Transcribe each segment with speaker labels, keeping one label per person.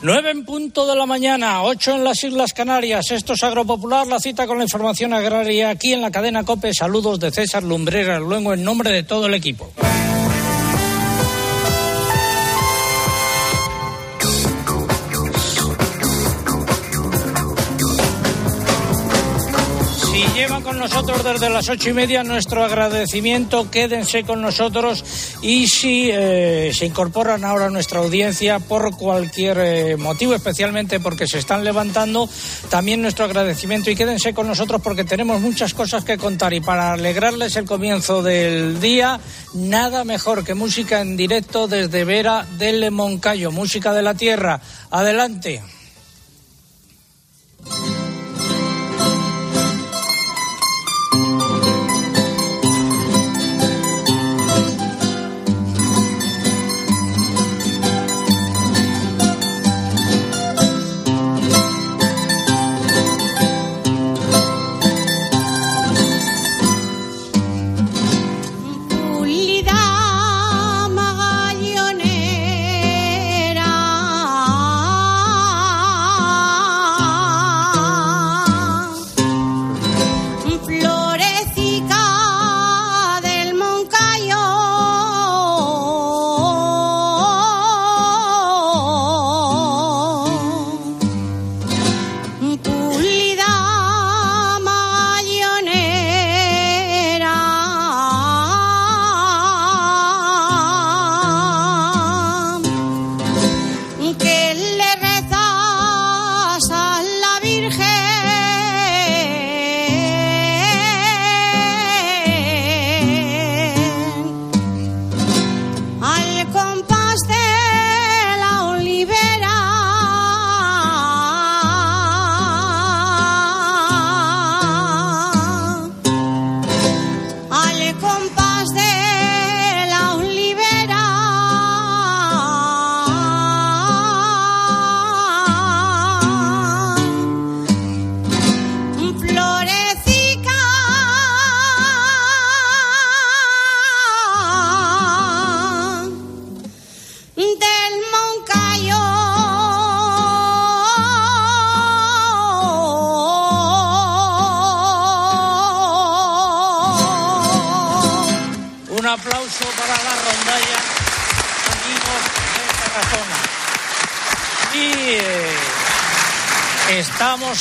Speaker 1: Nueve en punto de la mañana, ocho en las Islas Canarias. Esto es Agropopular, la cita con la información agraria aquí en la cadena COPE. Saludos de César Lumbreras, luego en nombre de todo el equipo. Nosotros desde las ocho y media, nuestro agradecimiento, quédense con nosotros y si eh, se incorporan ahora a nuestra audiencia por cualquier eh, motivo, especialmente porque se están levantando, también nuestro agradecimiento y quédense con nosotros porque tenemos muchas cosas que contar y para alegrarles el comienzo del día, nada mejor que música en directo desde Vera del Moncayo, música de la tierra. Adelante.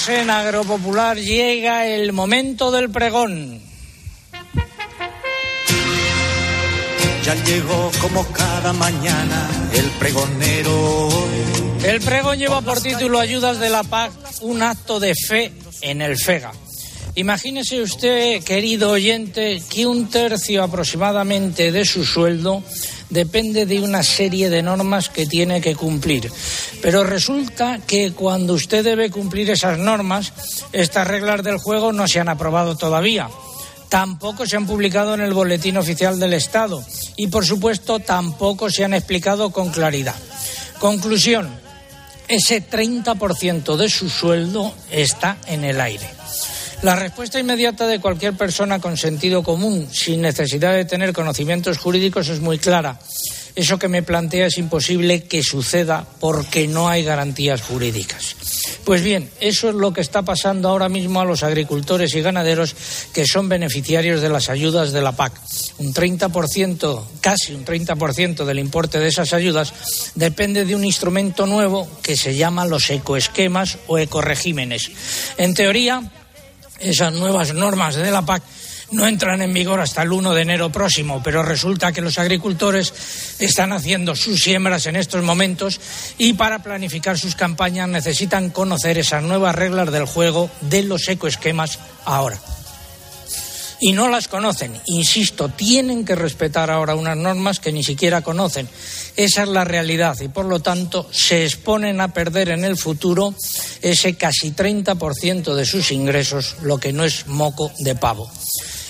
Speaker 1: En Agropopular, llega el momento del pregón.
Speaker 2: Ya llegó como cada mañana el pregonero.
Speaker 1: El pregón lleva por título Ayudas de la Paz, un acto de fe en el FEGA. Imagínese usted, querido oyente, que un tercio aproximadamente de su sueldo depende de una serie de normas que tiene que cumplir. Pero resulta que cuando usted debe cumplir esas normas, estas reglas del juego no se han aprobado todavía. Tampoco se han publicado en el Boletín Oficial del Estado y, por supuesto, tampoco se han explicado con claridad. Conclusión, ese 30% de su sueldo está en el aire. La respuesta inmediata de cualquier persona con sentido común, sin necesidad de tener conocimientos jurídicos, es muy clara. Eso que me plantea es imposible que suceda porque no hay garantías jurídicas. Pues bien, eso es lo que está pasando ahora mismo a los agricultores y ganaderos que son beneficiarios de las ayudas de la PAC. Un 30%, casi un 30% del importe de esas ayudas depende de un instrumento nuevo que se llama los ecoesquemas o ecoregímenes. En teoría, esas nuevas normas de la PAC no entran en vigor hasta el 1 de enero próximo, pero resulta que los agricultores están haciendo sus siembras en estos momentos y para planificar sus campañas necesitan conocer esas nuevas reglas del juego de los ecoesquemas ahora y no las conocen. Insisto, tienen que respetar ahora unas normas que ni siquiera conocen. Esa es la realidad y, por lo tanto, se exponen a perder en el futuro ese casi 30% de sus ingresos, lo que no es moco de pavo.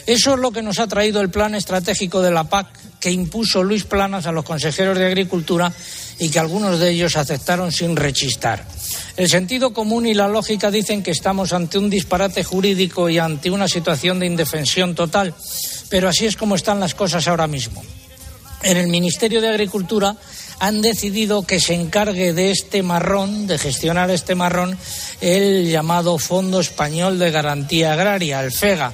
Speaker 1: Eso es lo que nos ha traído el plan estratégico de la PAC que impuso Luis Planas a los consejeros de Agricultura y que algunos de ellos aceptaron sin rechistar. El sentido común y la lógica dicen que estamos ante un disparate jurídico y ante una situación de indefensión total, pero así es como están las cosas ahora mismo. En el Ministerio de Agricultura han decidido que se encargue de este marrón, de gestionar este marrón, el llamado Fondo Español de Garantía Agraria, el FEGA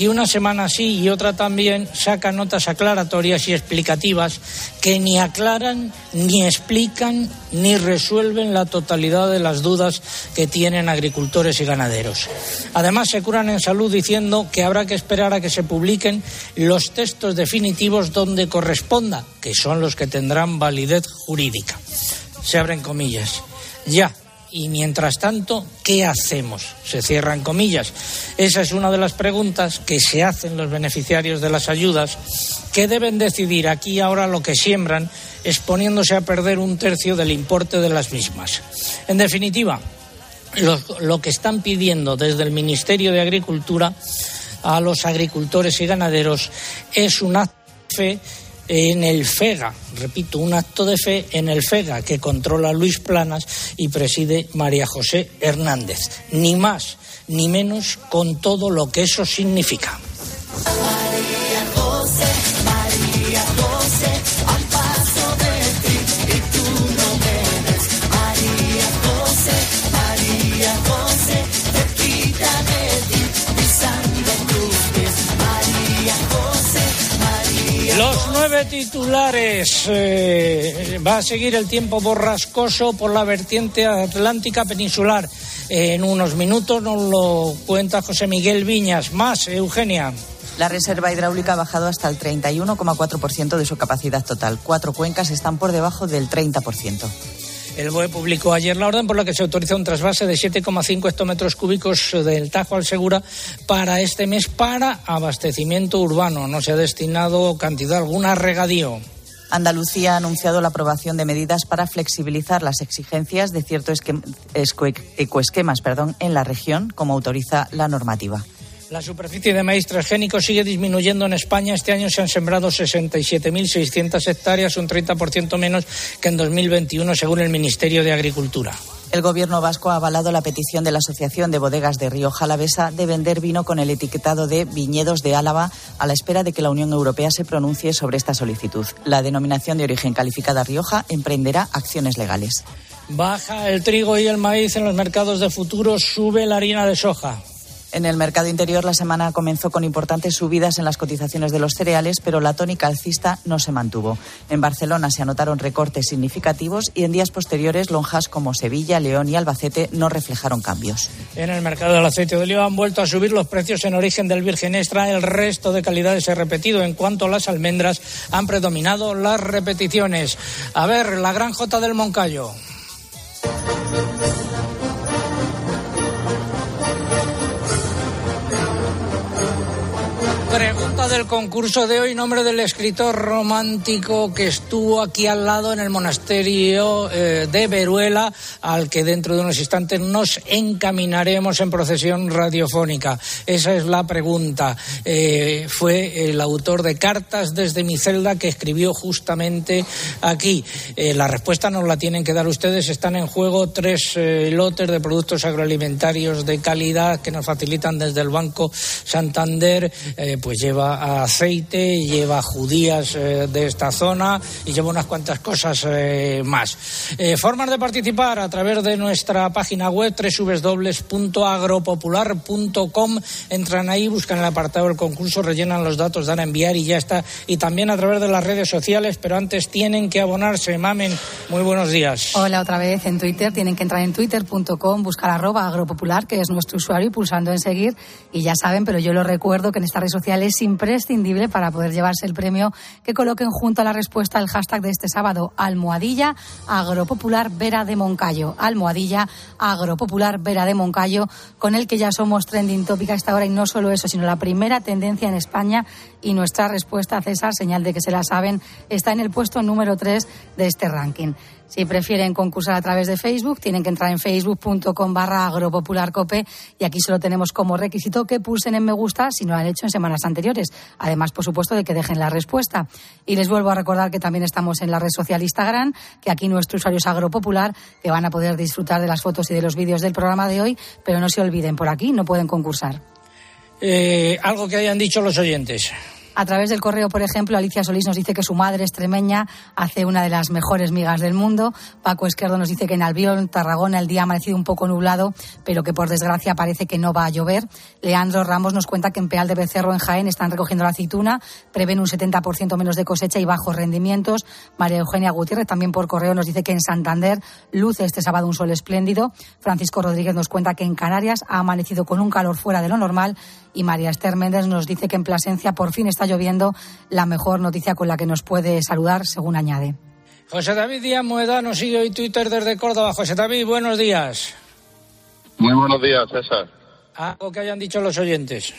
Speaker 1: y una semana sí y otra también saca notas aclaratorias y explicativas que ni aclaran, ni explican, ni resuelven la totalidad de las dudas que tienen agricultores y ganaderos. Además, se curan en salud diciendo que habrá que esperar a que se publiquen los textos definitivos donde corresponda, que son los que tendrán validez jurídica. Se abren comillas. Ya, y mientras tanto, ¿qué hacemos? Se cierran comillas. Esa es una de las preguntas que se hacen los beneficiarios de las ayudas, que deben decidir aquí y ahora lo que siembran, exponiéndose a perder un tercio del importe de las mismas. En definitiva, lo, que están pidiendo desde el Ministerio de Agricultura a los agricultores y ganaderos es una fe en el FEGA, repito, un acto de fe en el FEGA que controla Luis Planas y preside María José Hernández. Ni más ni menos con todo lo que eso significa. Titulares. Eh, va a seguir el tiempo borrascoso por la vertiente atlántica peninsular. en unos minutos nos lo cuenta José Miguel Viñas. Más, Eugenia.
Speaker 3: La reserva hidráulica ha bajado hasta el 31,4% de su capacidad total. Cuatro cuencas están por debajo del 30%.
Speaker 1: El BOE publicó ayer la orden por la que se autoriza un trasvase de 7,5 hectómetros cúbicos del Tajo al Segura para este mes para abastecimiento urbano. No se ha destinado cantidad alguna a regadío.
Speaker 3: Andalucía ha anunciado la aprobación de medidas para flexibilizar las exigencias de ciertos ecoesquemas perdón, en la región, como autoriza la normativa.
Speaker 1: La superficie de maíz transgénico sigue disminuyendo en España. Este año se han sembrado 67.600 hectáreas, un 30% menos que en 2021, según el Ministerio de Agricultura.
Speaker 3: El gobierno vasco ha avalado la petición de la Asociación de Bodegas de Río Jalavesa de vender vino con el etiquetado de viñedos de Álava a la espera de que la Unión Europea se pronuncie sobre esta solicitud. La denominación de origen calificada Rioja emprenderá acciones legales.
Speaker 1: Baja el trigo y el maíz en los mercados de futuro, sube la harina de soja.
Speaker 3: En el mercado interior la semana comenzó con importantes subidas en las cotizaciones de los cereales, pero la tónica alcista no se mantuvo. En Barcelona se anotaron recortes significativos y en días posteriores lonjas como Sevilla, León y Albacete no reflejaron cambios.
Speaker 1: En el mercado del aceite de oliva han vuelto a subir los precios en origen del virgen extra. El resto de calidades se ha repetido. En cuanto a las almendras, han predominado las repeticiones. A ver, la gran J del Moncayo. creo Pregunta del concurso de hoy, nombre del escritor romántico que estuvo aquí al lado en el monasterio eh, de Veruela, al que dentro de unos instantes nos encaminaremos en procesión radiofónica. Esa es la pregunta. Eh, fue el autor de Cartas desde mi celda que escribió justamente aquí. Eh, la respuesta nos la tienen que dar ustedes. Están en juego tres lotes de productos agroalimentarios de calidad que nos facilitan desde el Banco Santander pues lleva aceite, lleva judías eh, de esta zona y lleva unas cuantas cosas eh, más. Eh, formas de participar a través de nuestra página web www.agropopular.com. Entran ahí, buscan el apartado del concurso, rellenan los datos, dan a enviar y ya está. Y también a través de las redes sociales, pero antes tienen que abonarse. Mamen, muy buenos días.
Speaker 4: Hola, otra vez en Twitter. Tienen que entrar en twitter.com, buscar arroba agropopular, que es nuestro usuario, y pulsando en seguir. Y ya saben, pero yo lo recuerdo que en esta red social es imprescindible para poder llevarse el premio que coloquen junto a la respuesta el hashtag de este sábado, almohadilla agropopular Vera de Moncayo. Almohadilla agropopular Vera de Moncayo, con el que ya somos trending topic a esta hora y no solo eso, sino la primera tendencia en España y nuestra respuesta, César, señal de que se la saben, está en el puesto número 3 de este ranking. Si prefieren concursar a través de Facebook, tienen que entrar en facebook.com barra agropopularcope y aquí solo tenemos como requisito que pulsen en me gusta si no lo han hecho en semanas anteriores. Además, por supuesto, de que dejen la respuesta. Y les vuelvo a recordar que también estamos en la red social Instagram, que aquí nuestro usuario es agropopular, que van a poder disfrutar de las fotos y de los vídeos del programa de hoy, pero no se olviden, por aquí no pueden concursar.
Speaker 1: Eh, algo que hayan dicho los oyentes.
Speaker 4: A través del correo, por ejemplo, Alicia Solís nos dice que su madre extremeña hace una de las mejores migas del mundo. Paco Esquerdo nos dice que en Albión, Tarragona, el día ha amanecido un poco nublado, pero que por desgracia parece que no va a llover. Leandro Ramos nos cuenta que en Peal de Becerro, en Jaén, están recogiendo la aceituna, prevén un 70% menos de cosecha y bajos rendimientos. María Eugenia Gutiérrez también por correo nos dice que en Santander luce este sábado un sol espléndido. Francisco Rodríguez nos cuenta que en Canarias ha amanecido con un calor fuera de lo normal y María Esther Méndez nos dice que en Plasencia por fin está lloviendo, la mejor noticia con la que nos puede saludar, según añade.
Speaker 1: José David Díaz Moeda nos sigue hoy Twitter desde Córdoba. José David, buenos días.
Speaker 5: Muy buenos días, César.
Speaker 1: Algo que hayan dicho los oyentes.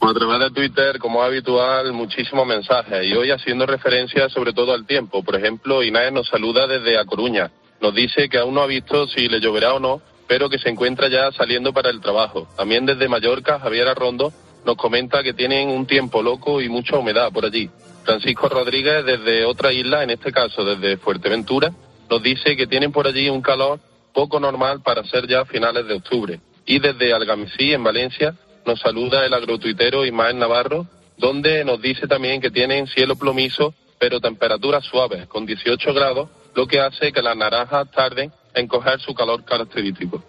Speaker 5: A través de Twitter, como habitual, muchísimos mensajes y hoy haciendo referencia sobre todo al tiempo. Por ejemplo, Inés nos saluda desde A Coruña. Nos dice que aún no ha visto si le lloverá o no, pero que se encuentra ya saliendo para el trabajo. También desde Mallorca, Javier Arrondo nos comenta que tienen un tiempo loco y mucha humedad por allí. Francisco Rodríguez, desde otra isla, en este caso desde Fuerteventura, nos dice que tienen por allí un calor poco normal para ser ya finales de octubre. Y desde Algamesí, en Valencia, nos saluda el agrotuitero Ismael Navarro, donde nos dice también que tienen cielo plomizo, pero temperaturas suaves, con 18 grados, lo que hace que las naranjas tarden en coger su calor característico.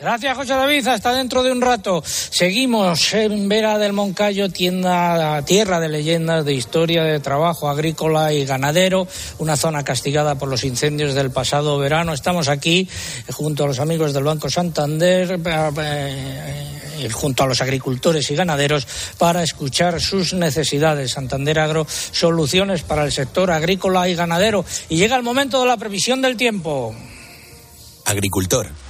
Speaker 1: Gracias, José David. Hasta dentro de un rato. Seguimos en Vera del Moncayo, tienda, tierra de leyendas, de historia, de trabajo agrícola y ganadero, una zona castigada por los incendios del pasado verano. Estamos aquí eh, junto a los amigos del Banco Santander, eh, eh, junto a los agricultores y ganaderos, para escuchar sus necesidades. Santander Agro, soluciones para el sector agrícola y ganadero. Y llega el momento de la previsión del tiempo.
Speaker 6: Agricultor,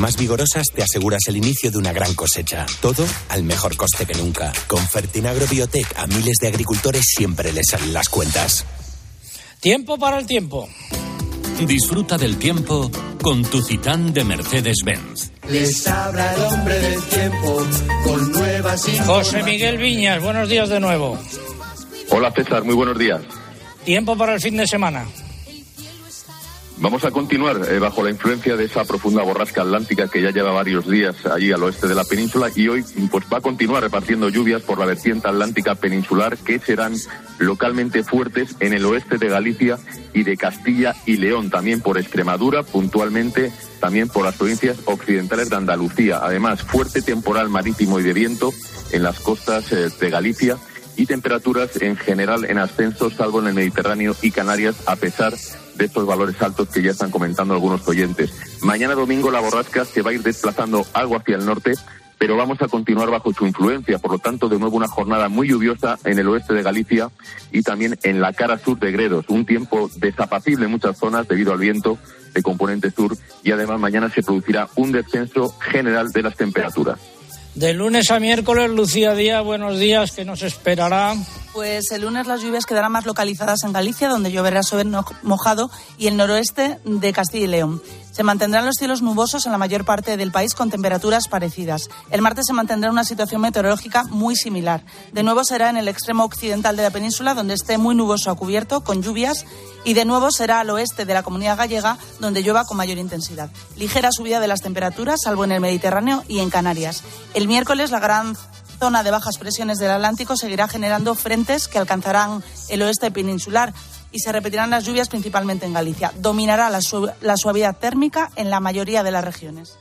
Speaker 6: más vigorosas te aseguras el inicio de una gran cosecha. Todo al mejor coste que nunca. Con Fertinagro Biotech a miles de agricultores siempre les salen las cuentas.
Speaker 1: Tiempo para el tiempo.
Speaker 7: Disfruta del tiempo con tu Citán de Mercedes-Benz.
Speaker 8: Les habla el hombre del tiempo con nuevas
Speaker 1: José Miguel Viñas, buenos días de nuevo.
Speaker 5: Hola César, muy buenos días.
Speaker 1: Tiempo para el fin de semana.
Speaker 5: Vamos a continuar eh, bajo la influencia de esa profunda borrasca atlántica que ya lleva varios días allí al oeste de la península y hoy pues va a continuar repartiendo lluvias por la vertiente atlántica peninsular que serán localmente fuertes en el oeste de Galicia y de Castilla y León, también por Extremadura, puntualmente también por las provincias occidentales de Andalucía. Además, fuerte temporal marítimo y de viento en las costas eh, de Galicia y temperaturas en general en ascenso, salvo en el Mediterráneo y Canarias, a pesar de estos valores altos que ya están comentando algunos oyentes. Mañana domingo la borrasca se va a ir desplazando algo hacia el norte, pero vamos a continuar bajo su influencia. Por lo tanto, de nuevo una jornada muy lluviosa en el oeste de Galicia y también en la cara sur de Gredos. Un tiempo desapacible en muchas zonas debido al viento de componente sur y además mañana se producirá un descenso general de las temperaturas.
Speaker 1: De lunes a miércoles, Lucía Díaz, buenos días, ¿qué nos esperará?
Speaker 9: Pues el lunes las lluvias quedarán más localizadas en Galicia, donde lloverá sobre mojado, y el noroeste de Castilla y León. Se mantendrán los cielos nubosos en la mayor parte del país con temperaturas parecidas. El martes se mantendrá una situación meteorológica muy similar. De nuevo será en el extremo occidental de la península, donde esté muy nuboso a cubierto, con lluvias, y de nuevo será al oeste de la comunidad gallega, donde llueva con mayor intensidad. Ligera subida de las temperaturas, salvo en el Mediterráneo y en Canarias. El miércoles la gran zona de bajas presiones del Atlántico seguirá generando frentes que alcanzarán el oeste peninsular y se repetirán las lluvias principalmente en Galicia. Dominará la, suavidad térmica en la mayoría de las regiones.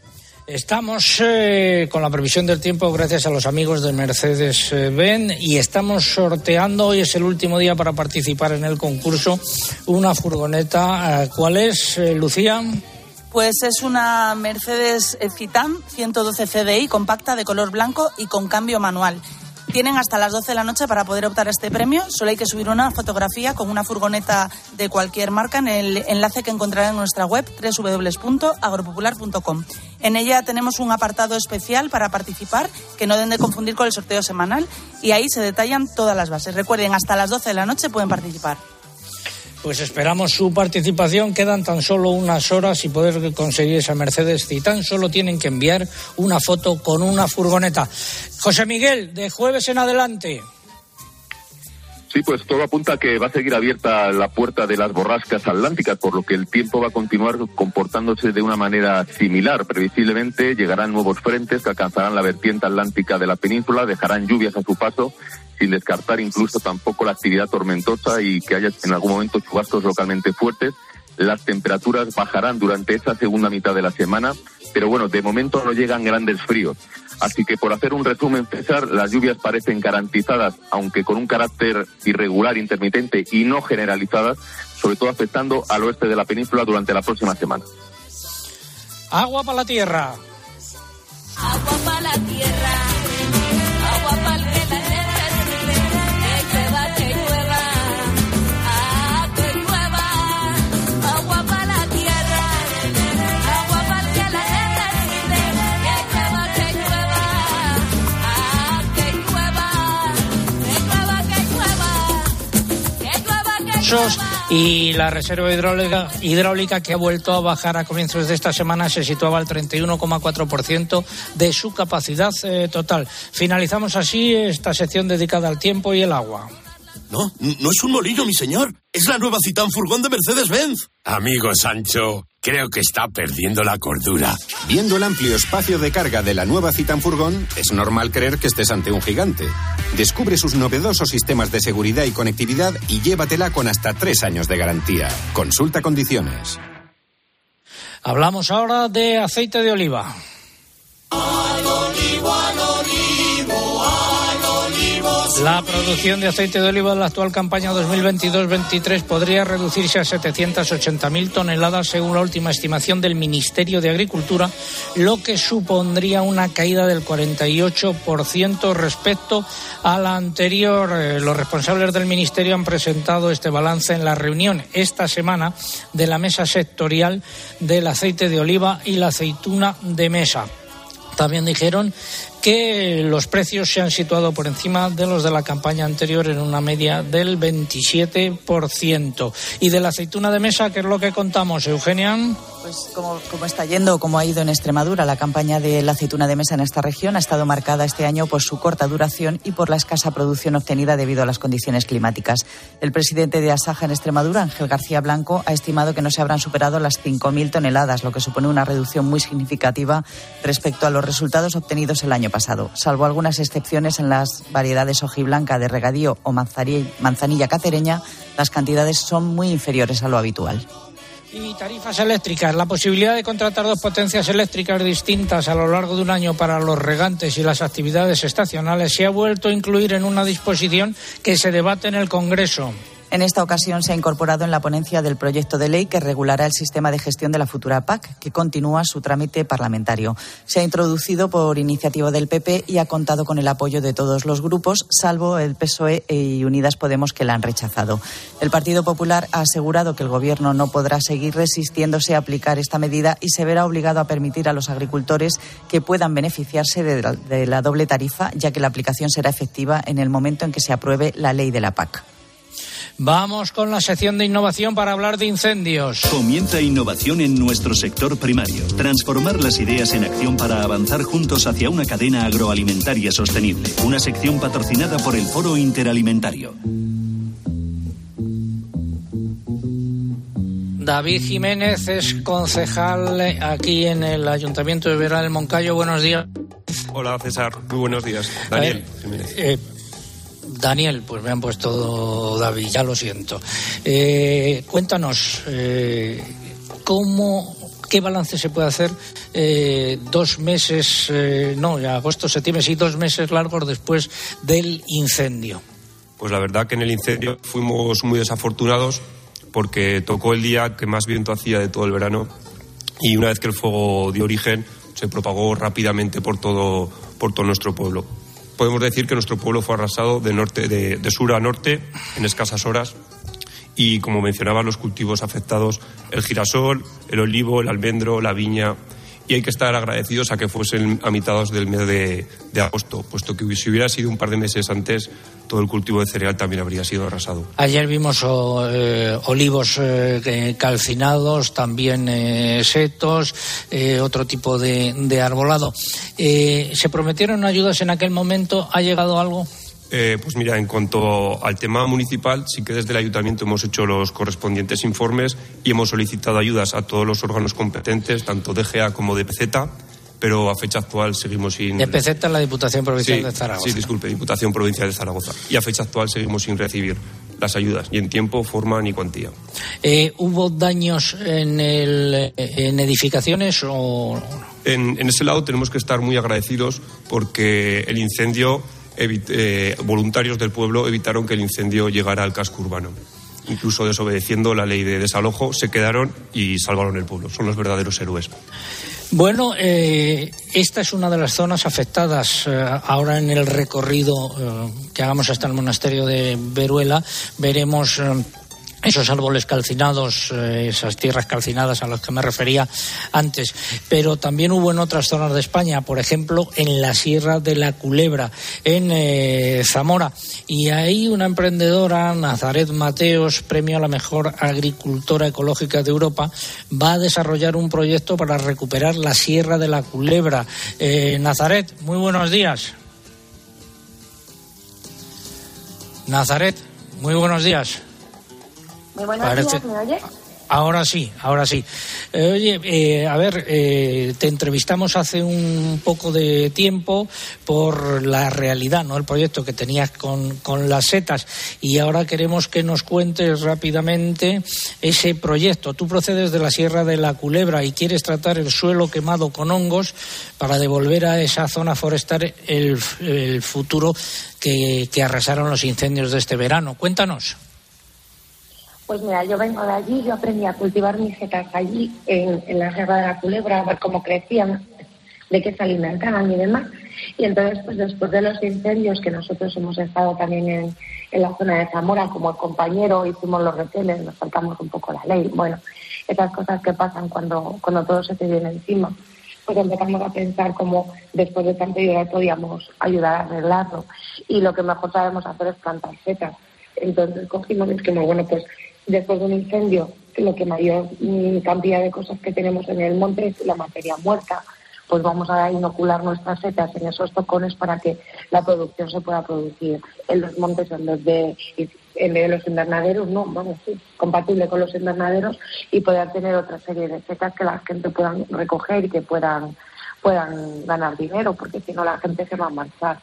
Speaker 1: Estamos eh, con la previsión del tiempo gracias a los amigos de Mercedes eh, Benz y estamos sorteando, hoy es el último día para participar en el concurso, una furgoneta. Eh, ¿Cuál es, Lucía?
Speaker 9: Pues es una Mercedes Citan 112 CDI compacta de color blanco y con cambio manual. Tienen hasta las 12 de la noche para poder optar a este premio. Solo hay que subir una fotografía con una furgoneta de cualquier marca en el enlace que encontrarán en nuestra web www.agropopular.com. En ella tenemos un apartado especial para participar que no deben de confundir con el sorteo semanal y ahí se detallan todas las bases. Recuerden, hasta las 12 de la noche pueden participar.
Speaker 1: Pues esperamos su participación. Quedan tan solo unas horas y poder conseguir esa Mercedes y tan solo tienen que enviar una foto con una furgoneta. José Miguel, de jueves en adelante.
Speaker 5: Sí, pues todo apunta a que va a seguir abierta la puerta de las borrascas atlánticas, por lo que el tiempo va a continuar comportándose de una manera similar. Previsiblemente llegarán nuevos frentes que alcanzarán la vertiente atlántica de la península, dejarán lluvias a su paso sin descartar incluso tampoco la actividad tormentosa y que haya en algún momento chubascos localmente fuertes. Las temperaturas bajarán durante esta segunda mitad de la semana, pero bueno, de momento no llegan grandes fríos. Así que por hacer un resumen, César, las lluvias parecen garantizadas, aunque con un carácter irregular, intermitente y no generalizadas, sobre todo afectando al oeste de la península durante la próxima semana.
Speaker 1: Agua para la tierra.
Speaker 10: Agua para la tierra.
Speaker 1: Y la reserva hidráulica, hidráulica que ha vuelto a bajar a comienzos de esta semana se situaba al 31,4% de su capacidad eh, total. Finalizamos así esta sección dedicada al tiempo y el agua.
Speaker 11: No, no es un molino, mi señor. Es la nueva Citán Furgón de Mercedes-Benz.
Speaker 12: Amigo Sancho, creo que está perdiendo la cordura.
Speaker 13: Viendo el amplio espacio de carga de la nueva Citan Furgón, es normal creer que estés ante un gigante. Descubre sus novedosos sistemas de seguridad y conectividad y llévatela con hasta tres años de garantía. Consulta condiciones.
Speaker 1: Hablamos ahora de aceite de oliva. La producción de aceite de oliva en la actual campaña 2022-23 podría reducirse a 780.000 toneladas según la última estimación del Ministerio de Agricultura, lo que supondría una caída del 48% respecto a la anterior. Eh, los responsables del Ministerio han presentado este balance en la reunión esta semana de la mesa sectorial del aceite de oliva y la aceituna de mesa. También dijeron que los precios se han situado por encima de los de la campaña anterior en una media del 27%. Y de la aceituna de mesa, ¿qué es lo que contamos, Eugenia?
Speaker 3: Pues como, está yendo, como ha ido en Extremadura, la campaña de la aceituna de mesa en esta región ha estado marcada este año por su corta duración y por la escasa producción obtenida debido a las condiciones climáticas. El presidente de Asaja en Extremadura, Ángel García Blanco, ha estimado que no se habrán superado las 5.000 toneladas, lo que supone una reducción muy significativa respecto a los resultados obtenidos el año pasado. Salvo algunas excepciones en las variedades hojiblanca de regadío o manzanilla cacereña, las cantidades son muy inferiores a lo habitual.
Speaker 1: Y tarifas eléctricas. La posibilidad de contratar dos potencias eléctricas distintas a lo largo de un año para los regantes y las actividades estacionales se ha vuelto a incluir en una disposición que se debate en el Congreso.
Speaker 3: En esta ocasión se ha incorporado en la ponencia del proyecto de ley que regulará el sistema de gestión de la futura PAC, que continúa su trámite parlamentario. Se ha introducido por iniciativa del PP y ha contado con el apoyo de todos los grupos, salvo el PSOE y Unidas Podemos, que la han rechazado. El Partido Popular ha asegurado que el Gobierno no podrá seguir resistiéndose a aplicar esta medida y se verá obligado a permitir a los agricultores que puedan beneficiarse de la doble tarifa, ya que la aplicación será efectiva en el momento en que se apruebe la ley de la PAC.
Speaker 1: Vamos con la sección de innovación para hablar de incendios.
Speaker 14: Comienza innovación en nuestro sector primario. Transformar las ideas en acción para avanzar juntos hacia una cadena agroalimentaria sostenible. Una sección patrocinada por el Foro Interalimentario.
Speaker 1: David Jiménez es concejal aquí en el Ayuntamiento de Vera del Moncayo. Buenos días.
Speaker 15: Hola César, muy buenos días. Daniel.
Speaker 1: Eh, Daniel, pues me han puesto David, ya lo siento. Eh, cuéntanos, eh, ¿cómo, qué balance se puede hacer eh, dos meses, no, ya agosto, septiembre, sí, dos meses largos después del incendio?
Speaker 15: Pues la verdad que en el incendio fuimos muy desafortunados porque tocó el día que más viento hacía de todo el verano y una vez que el fuego dio origen se propagó rápidamente por todo, por todo nuestro pueblo. Podemos decir que nuestro pueblo fue arrasado de, norte, de, sur a norte en escasas horas y, como mencionaba, los cultivos afectados, el girasol, el olivo, el almendro, la viña. Y hay que estar agradecidos a que fuesen a mitad del mes de, agosto, puesto que si hubiera sido un par de meses antes, todo el cultivo de cereal también habría sido arrasado.
Speaker 1: Ayer vimos eh, olivos eh, calcinados, también eh, setos, otro tipo de, de arbolado. ¿Se prometieron ayudas en aquel momento? ¿Ha llegado algo?
Speaker 15: Eh, pues mira, en cuanto al tema municipal, sí que desde el ayuntamiento hemos hecho los correspondientes informes y hemos solicitado ayudas a todos los órganos competentes, tanto DGA como de PZ, pero a fecha actual seguimos sin.
Speaker 1: De PZ la Diputación Provincial
Speaker 15: Sí,
Speaker 1: de Zaragoza.
Speaker 15: Sí, disculpe, Diputación Provincial de Zaragoza. Y a fecha actual seguimos sin recibir las ayudas, ni en tiempo, forma ni cuantía.
Speaker 1: Eh, ¿Hubo daños en, el, en edificaciones o.?
Speaker 15: En, en ese lado tenemos que estar muy agradecidos porque el incendio, eh, voluntarios del pueblo evitaron que el incendio llegara al casco urbano. Incluso desobedeciendo la ley de desalojo, se quedaron y salvaron el pueblo. Son los verdaderos héroes.
Speaker 1: Bueno, eh, esta es una de las zonas afectadas. Eh, ahora en el recorrido que hagamos hasta el monasterio de Veruela veremos esos árboles calcinados, eh, esas tierras calcinadas a las que me refería antes. Pero también hubo en otras zonas de España, por ejemplo, en la Sierra de la Culebra, en eh, Zamora. Y ahí una emprendedora, Nazaret Mateos, premio a la mejor agricultora ecológica de Europa, va a desarrollar un proyecto para recuperar la Sierra de la Culebra. Eh, Nazaret, muy buenos días. Nazaret, muy buenos días.
Speaker 16: Muy buenos
Speaker 1: Parece-
Speaker 16: días, ¿me oye?
Speaker 1: Ahora sí, ahora sí. Eh, oye, eh, a ver, eh, te entrevistamos hace un poco de tiempo por la realidad, ¿no? El proyecto que tenías con, con las setas y ahora queremos que nos cuentes rápidamente ese proyecto. Tú procedes de la Sierra de la Culebra y quieres tratar el suelo quemado con hongos para devolver a esa zona forestal el, el futuro que, que arrasaron los incendios de este verano. Cuéntanos.
Speaker 16: Pues mira, yo vengo de allí, yo aprendí a cultivar mis setas allí, en, en la Sierra de la Culebra, a ver cómo crecían, de qué se alimentaban y demás. Y entonces, pues después de los incendios, que nosotros hemos estado también en, la zona de Zamora como compañero, hicimos los retenes, nos saltamos un poco la ley. Bueno, esas cosas que pasan cuando, cuando todo se te viene encima. Pues empezamos a pensar cómo después de tanto llorar podíamos ayudar a arreglarlo. Y lo que mejor sabemos hacer es plantar setas. Entonces cogimos y dijimos, bueno, pues después de un incendio, lo que mayor mm, cantidad de cosas que tenemos en el monte es la materia muerta, pues vamos a inocular nuestras setas en esos tocones para que la producción se pueda producir en los montes, en los de, en vez de los invernaderos, no, vamos, sí, compatible con los invernaderos y poder tener otra serie de setas que la gente pueda recoger y que puedan, puedan ganar dinero, porque si no la gente se va a marchar.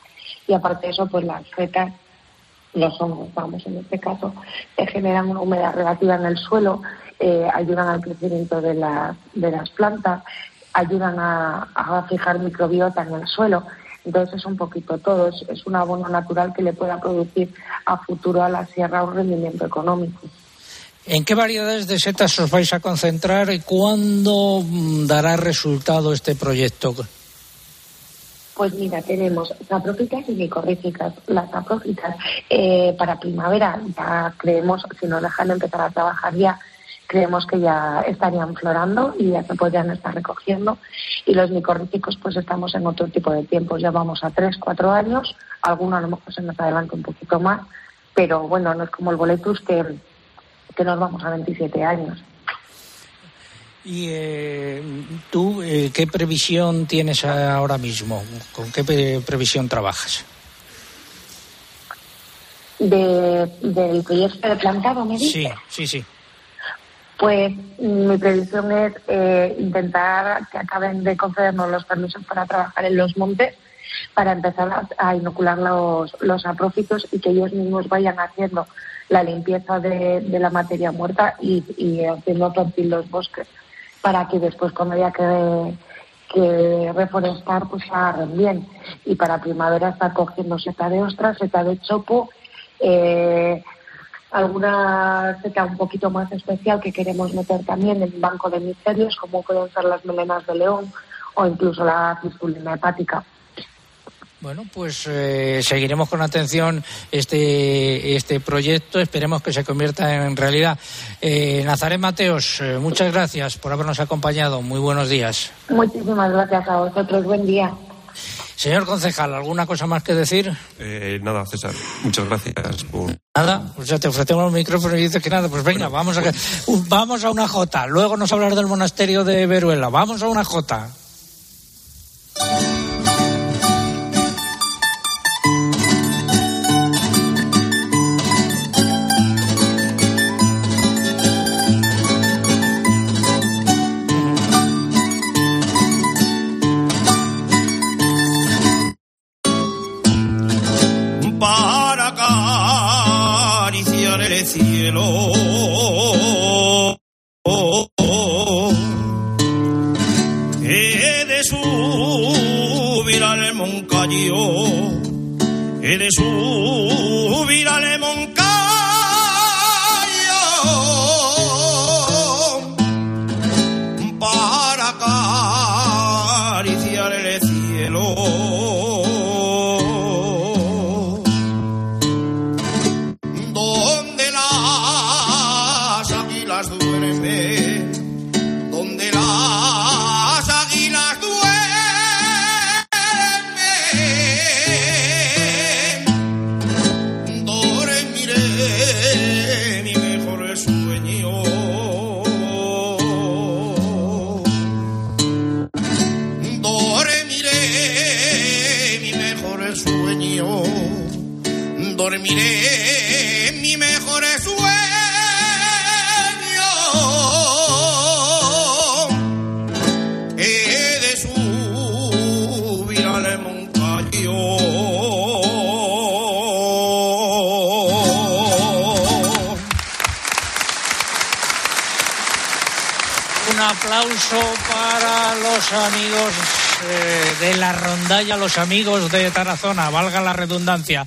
Speaker 16: Y aparte de eso, pues las setas los hongos, vamos, en este caso, que generan una humedad relativa en el suelo, eh, ayudan al crecimiento de las, plantas, ayudan a, a fijar microbiota en el suelo. Entonces es un poquito todo, es, es un abono natural que le pueda producir a futuro a la sierra un rendimiento económico.
Speaker 1: ¿En qué variedades de setas os vais a concentrar y cuándo mm, dará resultado este proyecto?
Speaker 16: Pues mira, tenemos saprófitas y micorríficas. Las saprófitas eh, para primavera ya creemos, si nos dejan empezar a trabajar ya, creemos que ya estarían florando y ya se podrían estar recogiendo. Y los micorríficos pues estamos en otro tipo de tiempos, ya vamos a tres, cuatro años, alguno a lo mejor se nos adelanta un poquito más, pero bueno, no es como el boletus que, que nos vamos a 27 años.
Speaker 1: ¿Y eh, tú eh, qué previsión tienes ahora mismo? ¿Con qué pre- previsión trabajas?
Speaker 16: De, del proyecto de plantado, me dice.
Speaker 1: Sí, sí, sí.
Speaker 16: Pues mi previsión es eh, intentar que acaben de concedernos los permisos para trabajar en los montes para empezar a, inocular los, los aprófitos y que ellos mismos vayan haciendo la limpieza de, de la materia muerta y, y haciendo tortil los bosques para que después cuando haya que, que reforestar pues bien y para primavera estar cogiendo seta de ostra, seta de chopo, eh, alguna seta un poquito más especial que queremos meter también en banco de misterios, como pueden ser las melenas de león o incluso la cistulina hepática.
Speaker 1: Bueno, pues eh, seguiremos con atención este, este proyecto. Esperemos que se convierta en realidad. Eh, Nazaret Mateos, eh, muchas gracias por habernos acompañado. Muy buenos días.
Speaker 16: Muchísimas gracias a vosotros. Buen día.
Speaker 1: Señor concejal, ¿alguna cosa más que decir?
Speaker 15: Eh, nada, César, muchas gracias por...
Speaker 1: Nada, pues ya te ofrecemos el micrófono y dices que nada, pues venga, vamos a, uh, vamos a una Jota. Luego nos hablar del monasterio de Veruela. Vamos a una Jota.
Speaker 17: De mi mejor sueño. He de subir al moncayo.
Speaker 1: Un aplauso para los amigos eh, de la rondalla, los amigos de Tarazona, valga la redundancia.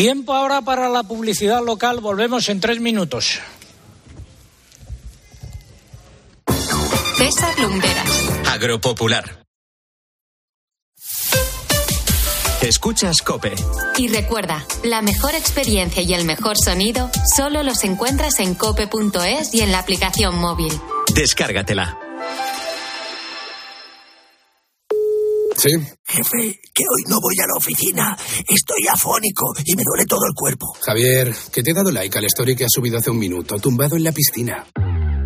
Speaker 1: Tiempo ahora para la publicidad local. Volvemos en tres minutos.
Speaker 18: César Lumberas.
Speaker 19: Agropopular. Escuchas Cope.
Speaker 18: Y recuerda, la mejor experiencia y el mejor sonido solo los encuentras en cope.es y en la aplicación móvil.
Speaker 19: Descárgatela.
Speaker 20: Sí.
Speaker 21: Jefe, que hoy no voy a la oficina. Estoy afónico y me duele todo el cuerpo.
Speaker 2: Javier, que te he dado like al story que has subido hace un minuto, tumbado en la piscina.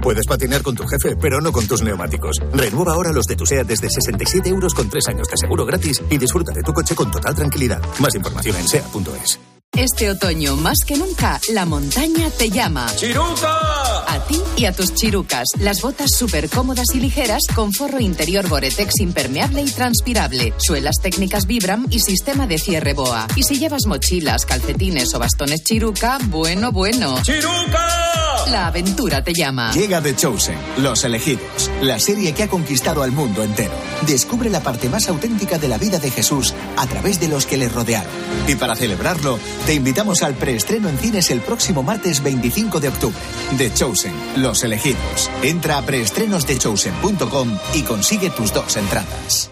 Speaker 6: Puedes patinar con tu jefe, pero no con tus neumáticos. Renueva ahora los de tu SEAT desde 67 euros con 3 años de seguro gratis y disfruta de tu coche con total tranquilidad. Más información en SEAT.es.
Speaker 22: Este otoño, más que nunca, la montaña te llama.
Speaker 17: ¡Chiruca!
Speaker 22: A ti y a tus chirucas. Las botas súper cómodas y ligeras con forro interior Boretex impermeable y transpirable, suelas técnicas Vibram y sistema de cierre BOA. Y si llevas mochilas, calcetines o bastones chiruca, bueno, bueno.
Speaker 17: ¡Chiruca!
Speaker 22: La aventura te llama.
Speaker 23: Llega The Chosen, Los Elegidos, la serie que ha conquistado al mundo entero. Descubre la parte más auténtica de la vida de Jesús a través de los que le rodearon. Y para celebrarlo, te invitamos al preestreno en cines el próximo martes 25 de octubre. The Chosen, Los Elegidos. Entra a preestrenosdechosen.com y consigue tus dos entradas.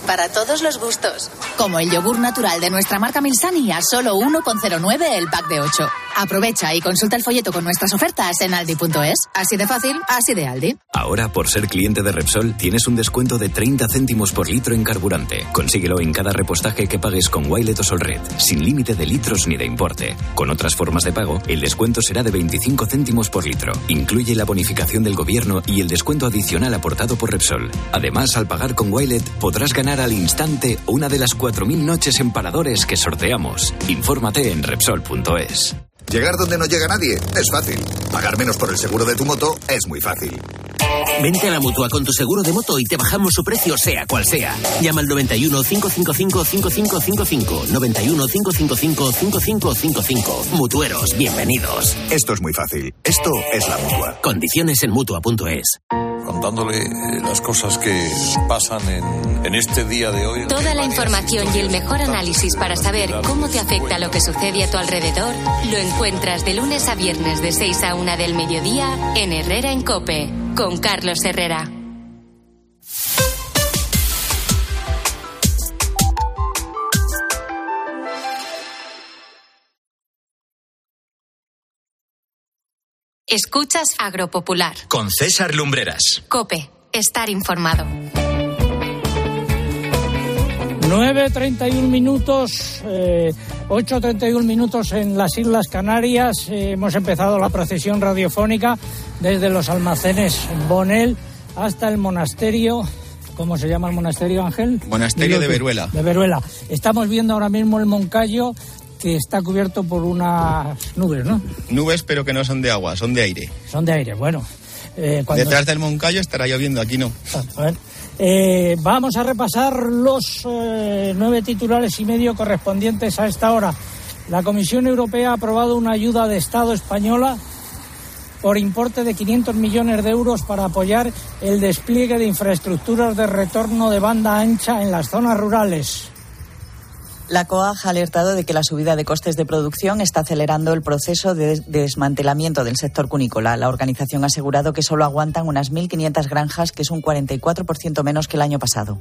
Speaker 24: Para todos los gustos. Como el yogur natural de nuestra marca Milsani a solo 1,09 el pack de 8. Aprovecha y consulta el folleto con nuestras ofertas en aldi.es. Así de fácil, así de Aldi.
Speaker 25: Ahora, por ser cliente de Repsol, tienes un descuento de 30 céntimos por litro en carburante. Consíguelo en cada repostaje que pagues con Wilet o Solred, sin límite de litros ni de importe. Con otras formas de pago, el descuento será de 25 céntimos por litro. Incluye la bonificación del gobierno y el descuento adicional aportado por Repsol. Además, al pagar con Wilet, podrás ganar al instante una de las 4.000 noches en paradores que sorteamos. Infórmate en Repsol.es.
Speaker 26: Llegar donde no llega nadie es fácil. Pagar menos por el seguro de tu moto es muy fácil.
Speaker 27: Vente a la mutua con tu seguro de moto y te bajamos su precio, sea cual sea. Llama al 91 555 5555. 91 555 5555. Mutueros, bienvenidos.
Speaker 26: Esto es muy fácil. Esto es la mutua.
Speaker 27: Condiciones en mutua.es.
Speaker 28: Contándole eh, las cosas que pasan en, en este día de hoy.
Speaker 18: Toda la información y el mejor análisis para saber cómo te afecta lo que sucede a tu alrededor lo encuentras de lunes a viernes de 6 a 1 del mediodía en Herrera en Cope con Carlos Herrera. Escuchas Agropopular.
Speaker 6: Con César Lumbreras.
Speaker 18: Cope, estar informado.
Speaker 1: 9.31 minutos, eh, 8.31 minutos en las Islas Canarias. Eh, hemos empezado la procesión radiofónica desde los almacenes Bonel hasta el monasterio. ¿Cómo se llama el monasterio, Ángel?
Speaker 29: Monasterio de. Veruela.
Speaker 1: De Veruela. Estamos viendo ahora mismo el Moncayo que está cubierto por unas nubes, ¿no?
Speaker 29: Nubes, pero que no son de agua, son de aire.
Speaker 1: Son de aire, bueno. eh, cuando-
Speaker 29: Detrás del Moncayo estará lloviendo, aquí no.
Speaker 1: A ver, eh, vamos a repasar los eh, nueve titulares y medio correspondientes a esta hora. La Comisión Europea ha aprobado una ayuda de Estado española por importe de 500 millones de euros para apoyar el despliegue de infraestructuras de retorno de banda ancha en las zonas rurales.
Speaker 3: La COAG ha alertado de que la subida de costes de producción está acelerando el proceso de des- desmantelamiento del sector cunícola. La organización ha asegurado que solo aguantan unas 1.500 granjas, que es un 44% menos que el año pasado.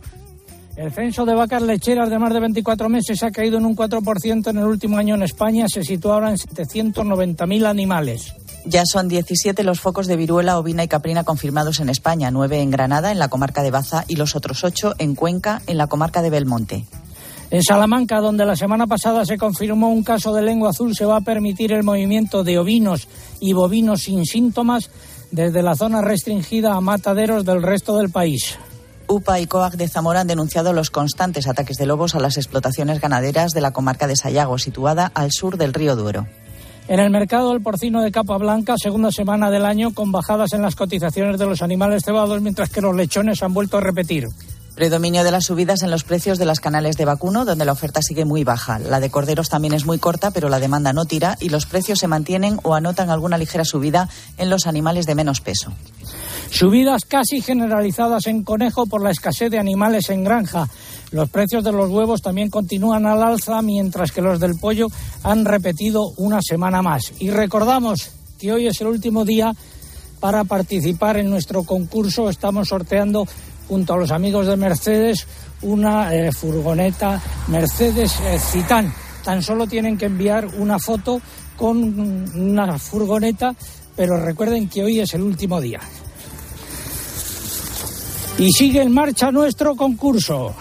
Speaker 1: El censo de vacas lecheras de más de 24 meses ha caído en un 4% en el último año en España. Se sitúa ahora en 790.000 animales.
Speaker 3: Ya son 17 los focos de viruela ovina y caprina confirmados en España, 9 en Granada, en la comarca de Baza, y los otros 8 en Cuenca, en la comarca de Belmonte.
Speaker 1: En Salamanca, donde la semana pasada se confirmó un caso de lengua azul, se va a permitir el movimiento de ovinos y bovinos sin síntomas desde la zona restringida a mataderos del resto del país.
Speaker 3: UPA y COAG de Zamora han denunciado los constantes ataques de lobos a las explotaciones ganaderas de la comarca de Sayago, situada al sur del río Duero.
Speaker 1: En el mercado del porcino de capa blanca, segunda semana del año, con bajadas en las cotizaciones de los animales cebados, mientras que los lechones han vuelto a repetir.
Speaker 3: Predominio de las subidas en los precios de las canales de vacuno, donde la oferta sigue muy baja. La de corderos también es muy corta, pero la demanda no tira y los precios se mantienen o anotan alguna ligera subida en los animales de menos peso.
Speaker 1: Subidas casi generalizadas en conejo por la escasez de animales en granja. Los precios de los huevos también continúan al alza, mientras que los del pollo han repetido una semana más. Y recordamos que hoy es el último día para participar en nuestro concurso. Estamos sorteando junto a los amigos de Mercedes una eh, furgoneta Mercedes eh, Citán. Tan solo tienen que enviar una foto con una furgoneta, pero recuerden que hoy es el último día. Y sigue en marcha nuestro concurso.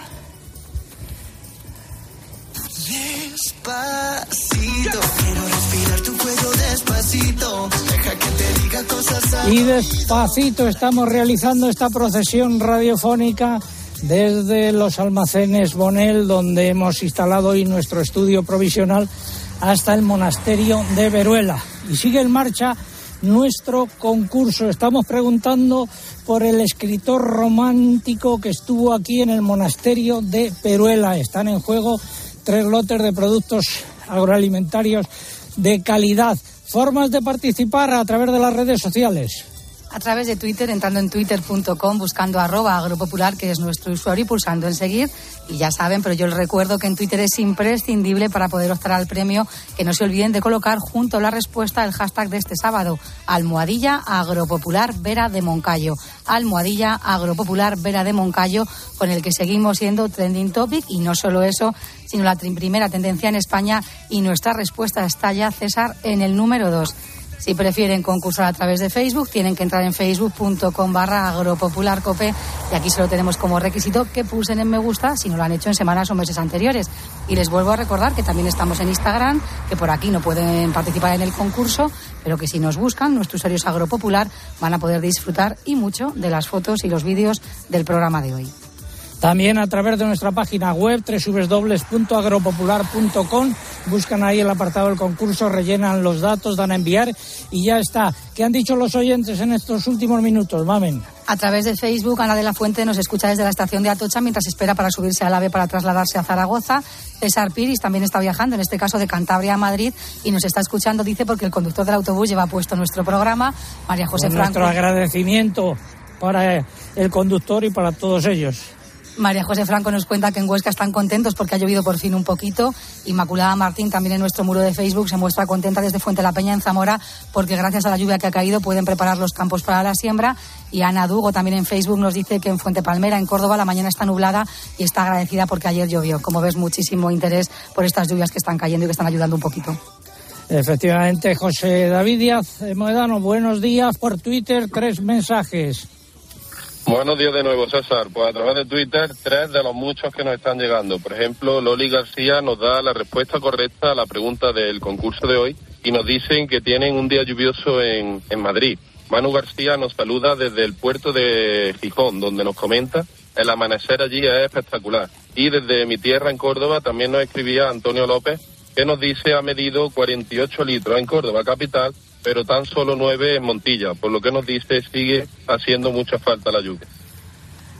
Speaker 30: Quiero respirar tu despacito. Deja
Speaker 1: Y despacito estamos realizando esta procesión radiofónica desde los almacenes Bonel, donde hemos instalado hoy nuestro estudio provisional, hasta el monasterio de Veruela. Y sigue en marcha nuestro concurso. Estamos preguntando por el escritor romántico que estuvo aquí en el monasterio de Veruela. Están en juego tres lotes de productos agroalimentarios de calidad. Formas de participar a través de las redes sociales.
Speaker 4: A través de Twitter, entrando en twitter.com, buscando arroba agropopular, que es nuestro usuario, y pulsando en seguir. Y ya saben, pero yo les recuerdo que en Twitter es imprescindible para poder optar al premio, que no se olviden de colocar junto a la respuesta el hashtag de este sábado, almohadilla agropopular Vera de Moncayo. Almohadilla agropopular Vera de Moncayo, con el que seguimos siendo trending topic. Y no solo eso, sino la primera tendencia en España. Y nuestra respuesta está ya, César, en el número dos. Si prefieren concursar a través de Facebook, tienen que entrar en facebook.com barra y aquí solo tenemos como requisito que pulsen en me gusta si no lo han hecho en semanas o meses anteriores. Y les vuelvo a recordar que también estamos en Instagram, que por aquí no pueden participar en el concurso, pero que si nos buscan, nuestros usuarios agropopular van a poder disfrutar y mucho de las fotos y los vídeos del programa de hoy.
Speaker 1: También a través de nuestra página web www.agropopular.com buscan ahí el apartado del concurso, rellenan los datos, dan a enviar y ya está. ¿Qué han dicho los oyentes en estos últimos minutos, Mamen?
Speaker 4: A través de Facebook, Ana de la Fuente nos escucha desde la estación de Atocha mientras espera para subirse al AVE para trasladarse a Zaragoza. César Piris también está viajando, en este caso de Cantabria a Madrid, y nos está escuchando, dice, porque el conductor del autobús lleva puesto nuestro programa. María José
Speaker 1: Con
Speaker 4: Franco.
Speaker 1: nuestro agradecimiento para el conductor y para todos ellos.
Speaker 4: María José Franco nos cuenta que en Huesca están contentos porque ha llovido por fin un poquito. Inmaculada Martín también en nuestro muro de Facebook se muestra contenta desde Fuente la Peña en Zamora porque gracias a la lluvia que ha caído pueden preparar los campos para la siembra. Y Ana Dugo también en Facebook nos dice que en Fuente Palmera, en Córdoba, la mañana está nublada y está agradecida porque ayer llovió. Como ves, muchísimo interés por estas lluvias que están cayendo y que están ayudando un poquito.
Speaker 1: Efectivamente, José David Díaz eh, Moedano, buenos días por Twitter, tres mensajes.
Speaker 31: Buenos días de nuevo, César. Pues a través de Twitter, tres de los muchos que nos están llegando. Por ejemplo, Loli García nos da la respuesta correcta a la pregunta del concurso de hoy y nos dicen que tienen un día lluvioso en, en Madrid. Manu García nos saluda desde el puerto de Gijón, donde nos comenta el amanecer allí es espectacular. Y desde mi tierra en Córdoba también nos escribía Antonio López, que nos dice ha medido 48 litros en Córdoba capital, pero tan solo 9 en Montilla, por lo que nos dice sigue haciendo mucha falta la lluvia.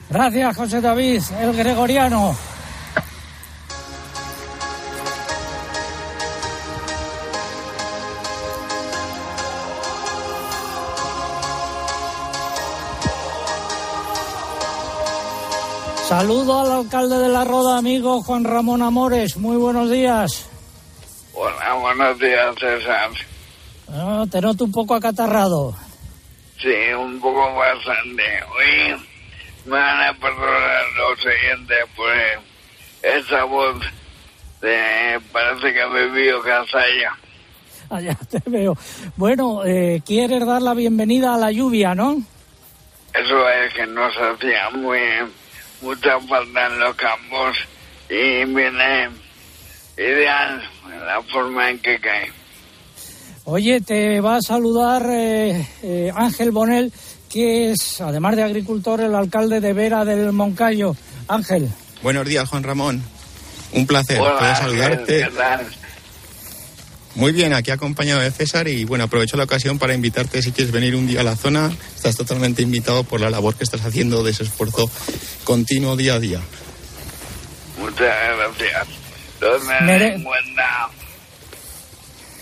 Speaker 1: Gracias, José David, el gregoriano. Saludo al alcalde de la Roda, amigo Juan Ramón Amores. Muy buenos días.
Speaker 32: Hola, buenos días, César.
Speaker 1: Ah, te noto un poco acatarrado.
Speaker 32: Sí, un poco bastante. Hoy me van a perdonar los oyentes por esa voz de... parece que me vio casalla.
Speaker 1: Allá te veo. Bueno, eh, quieres dar la bienvenida a la lluvia, ¿no?
Speaker 32: Eso es que nos hacía muy mucha falta en los campos y viene ideal la forma en que cae.
Speaker 1: Oye, te va a saludar eh, eh, Ángel Bonel, que es, además de agricultor, el alcalde de Vera del Moncayo. Ángel.
Speaker 29: Buenos días, Juan Ramón. Un placer
Speaker 32: Hola,
Speaker 29: poder saludarte.
Speaker 32: ¿qué tal?
Speaker 29: Muy bien, aquí acompañado de César y bueno, aprovecho la ocasión para invitarte si quieres venir un día a la zona. Estás totalmente invitado por la labor que estás haciendo de ese esfuerzo continuo día a día.
Speaker 32: Muchas gracias.
Speaker 1: Mere-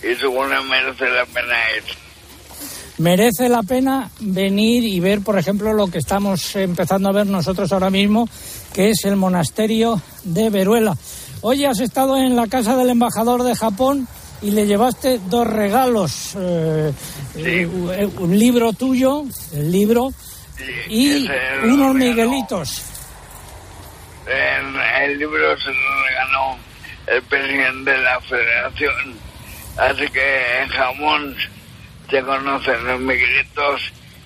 Speaker 32: y seguro merece la pena ir.
Speaker 1: Merece la pena venir y ver, por ejemplo, lo que estamos empezando a ver nosotros ahora mismo, que es el monasterio de Veruela. Oye, has estado en la casa del embajador de Japón y le llevaste dos regalos. eh, eh, un libro tuyo, el libro, y unos miguelitos.
Speaker 32: El, el libro se lo regaló el presidente de la federación. Así que en Jamón se conocen los miguelitos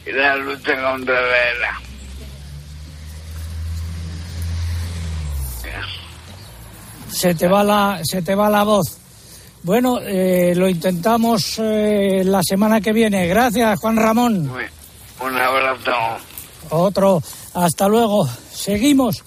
Speaker 32: y la lucha contra la.
Speaker 1: Se te va la, se te va la voz. Bueno, eh, lo intentamos eh, la semana que viene. Gracias, Juan Ramón.
Speaker 32: Un abrazo.
Speaker 1: Otro. Hasta luego. Seguimos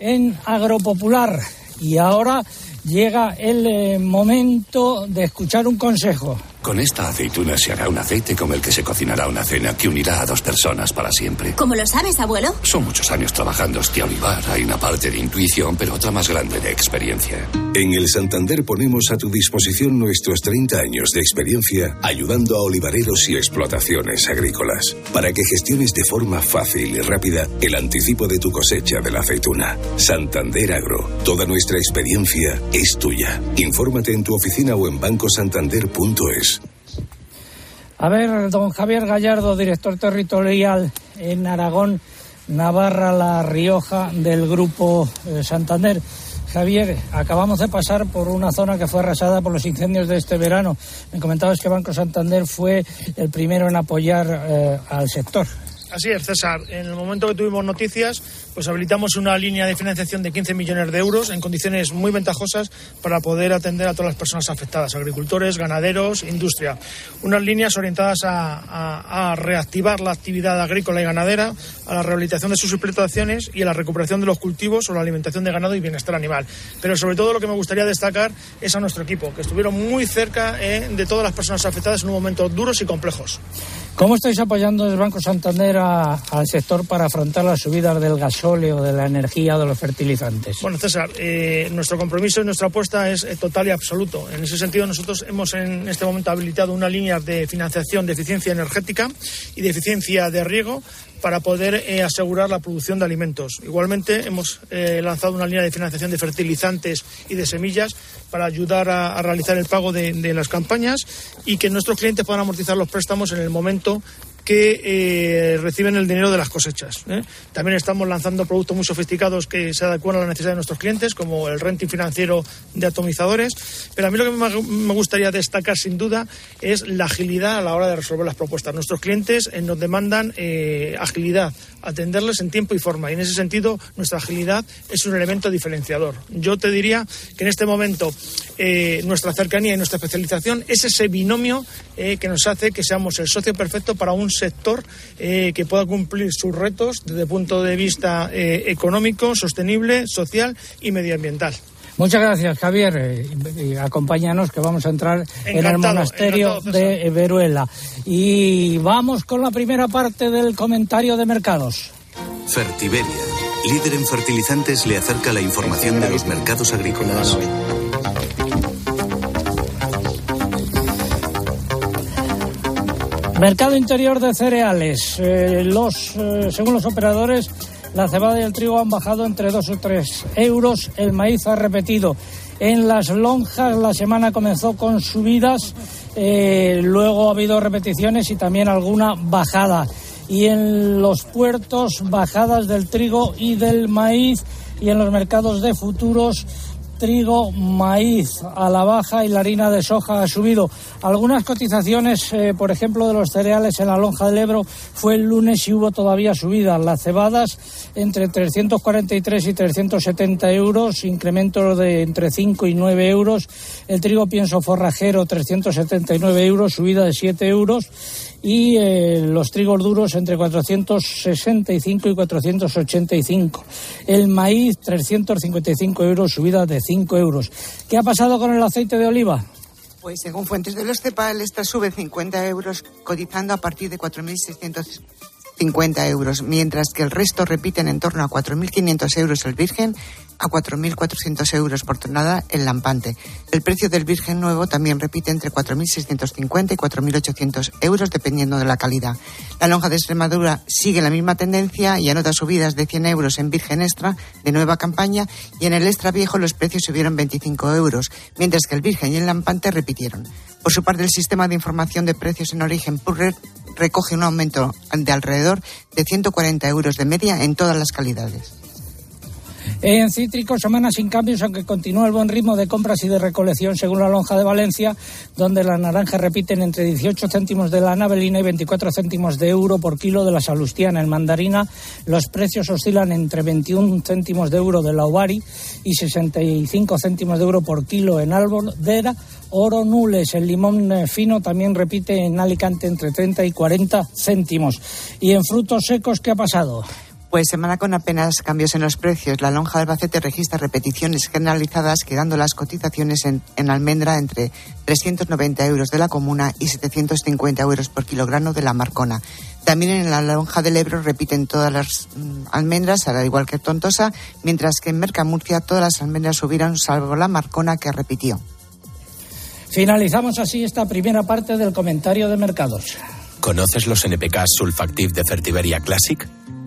Speaker 1: en Agropopular y ahora llega el eh, momento de escuchar un consejo.
Speaker 33: Con esta aceituna se hará un aceite con el que se cocinará una cena que unirá a dos personas para siempre.
Speaker 34: ¿Cómo lo sabes, abuelo?
Speaker 33: Son muchos años trabajando este olivar. Hay una parte de intuición, pero otra más grande de experiencia.
Speaker 35: En el Santander ponemos a tu disposición nuestros 30 años de experiencia ayudando a olivareros y explotaciones agrícolas para que gestiones de forma fácil y rápida el anticipo de tu cosecha de la aceituna. Santander Agro. Toda nuestra experiencia es tuya. Infórmate en tu oficina o en bancosantander.es.
Speaker 1: A ver, don Javier Gallardo, director territorial en Aragón, Navarra, La Rioja del Grupo eh, Santander. Javier, acabamos de pasar por una zona que fue arrasada por los incendios de este verano. Me comentabas que Banco Santander fue el primero en apoyar eh, al sector.
Speaker 36: Así es, César. En el momento que tuvimos noticias, pues habilitamos una línea de financiación de 15 millones de euros en condiciones muy ventajosas para poder atender a todas las personas afectadas, agricultores, ganaderos, industria. Unas líneas orientadas a, reactivar la actividad agrícola y ganadera, a la rehabilitación de sus explotaciones y a la recuperación de los cultivos o la alimentación de ganado y bienestar animal. Pero sobre todo lo que me gustaría destacar es a nuestro equipo, que estuvieron muy cerca eh, de todas las personas afectadas en un momentos duros y complejos.
Speaker 1: ¿Cómo estáis apoyando desde Banco Santander a- al sector para afrontar las subidas del gasóleo, de la energía de los fertilizantes?
Speaker 36: Bueno, César, eh, nuestro compromiso y nuestra apuesta es eh, total y absoluto. En ese sentido, nosotros hemos en este momento habilitado una línea de financiación de eficiencia energética y de eficiencia de riego para poder eh, asegurar la producción de alimentos. Igualmente, hemos eh, lanzado una línea de financiación de fertilizantes y de semillas para ayudar a, realizar el pago de las campañas y que nuestros clientes puedan amortizar los préstamos en el momento que eh, reciben el dinero de las cosechas. ¿eh? También estamos lanzando productos muy sofisticados que se adecuan a la necesidad de nuestros clientes, como el renting financiero de atomizadores. Pero a mí lo que me gustaría destacar, sin duda, es la agilidad a la hora de resolver las propuestas. Nuestros clientes eh, nos demandan eh, agilidad, atenderles en tiempo y forma. Y en ese sentido, nuestra agilidad es un elemento diferenciador. Yo te diría que en este momento eh, nuestra cercanía y nuestra especialización es ese binomio eh, que nos hace que seamos el socio perfecto para un sector eh, que pueda cumplir sus retos desde el punto de vista eh, económico, sostenible, social y medioambiental.
Speaker 1: Muchas gracias, Javier. Eh, acompáñanos que vamos a entrar en el monasterio de Veruela. Y vamos con la primera parte del comentario de mercados.
Speaker 37: Fertiberia, líder en fertilizantes, le acerca la información de los mercados agrícolas.
Speaker 1: Mercado interior de cereales. Eh, los, eh, según los operadores, la cebada y el trigo han bajado entre 2 o 3 euros. El maíz ha repetido. En las lonjas la semana comenzó con subidas, eh, luego ha habido repeticiones y también alguna bajada. Y en los puertos, bajadas del trigo y del maíz. Y en los mercados de futuros, trigo, maíz a la baja y la harina de soja ha subido. Algunas cotizaciones, eh, por ejemplo, de los cereales en la lonja del Ebro fue el lunes y hubo todavía subidas. Las cebadas entre 343 y 370 euros, incremento de entre 5 y 9 euros. El trigo pienso forrajero 379 euros, subida de 7 euros. Y eh, los trigos duros entre 465 y 485. El maíz 355 euros, subida de 5 euros. ¿Qué ha pasado con el aceite de oliva?
Speaker 38: Pues según fuentes de los CEPAL, esta sube 50 euros, cotizando a partir de 4.650 euros, mientras que el resto repiten en torno a 4.500 euros el virgen, a 4.400 euros por tonelada el lampante. El precio del virgen nuevo también repite entre 4.650 y 4.800 euros, dependiendo de la calidad. La lonja de Extremadura sigue la misma tendencia y anota subidas de 100 euros en virgen extra de nueva campaña y en el extra viejo los precios subieron 25 euros, mientras que el virgen y el lampante repitieron. Por su parte, el sistema de información de precios en origen recoge un aumento de alrededor de 140 euros de media en todas las calidades.
Speaker 1: En cítricos, semana sin cambios, aunque continúa el buen ritmo de compras y de recolección según la lonja de Valencia, donde las naranjas repiten entre 18 céntimos de la navelina y 24 céntimos de euro por kilo de la salustiana. En mandarina, los precios oscilan entre 21 céntimos de euro de la ovari y 65 céntimos de euro por kilo en albordera. Oro nules, el limón eh, fino también repite en Alicante entre 30 y 40 céntimos. Y en frutos secos, ¿qué ha pasado?
Speaker 38: Pues semana con apenas cambios en los precios. La lonja de Albacete registra repeticiones generalizadas, quedando las cotizaciones en, en, almendra entre 390 euros de la comuna y 750 euros por kilogramo de la marcona. También en la lonja del Ebro repiten todas las mm, almendras, al igual que Tontosa, mientras que en Mercamurcia todas las almendras subieron, salvo la marcona que repitió.
Speaker 1: Finalizamos así esta primera parte del comentario de mercados.
Speaker 6: ¿Conoces los NPK Sulfactive de Fertiberia Classic?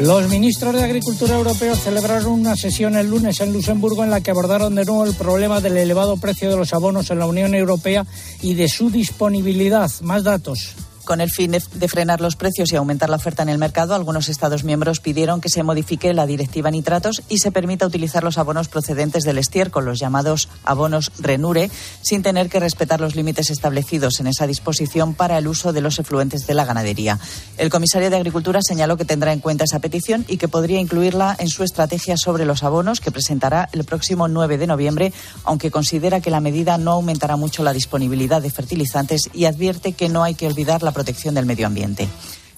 Speaker 1: Los ministros de Agricultura europeos celebraron una sesión el lunes en Luxemburgo en la que abordaron de nuevo el problema del elevado precio de los abonos en la Unión Europea y de su disponibilidad. Más datos.
Speaker 3: Con el fin de frenar los precios y aumentar la oferta en el mercado, algunos Estados miembros pidieron que se modifique la directiva nitratos y se permita utilizar los abonos procedentes del estiércol, los llamados abonos Renure, sin tener que respetar los límites establecidos en esa disposición para el uso de los efluentes de la ganadería. El comisario de Agricultura señaló que tendrá en cuenta esa petición y que podría incluirla en su estrategia sobre los abonos que presentará el próximo 9 de noviembre, aunque considera que la medida no aumentará mucho la disponibilidad de fertilizantes y advierte que no hay que olvidar la protección del medio ambiente.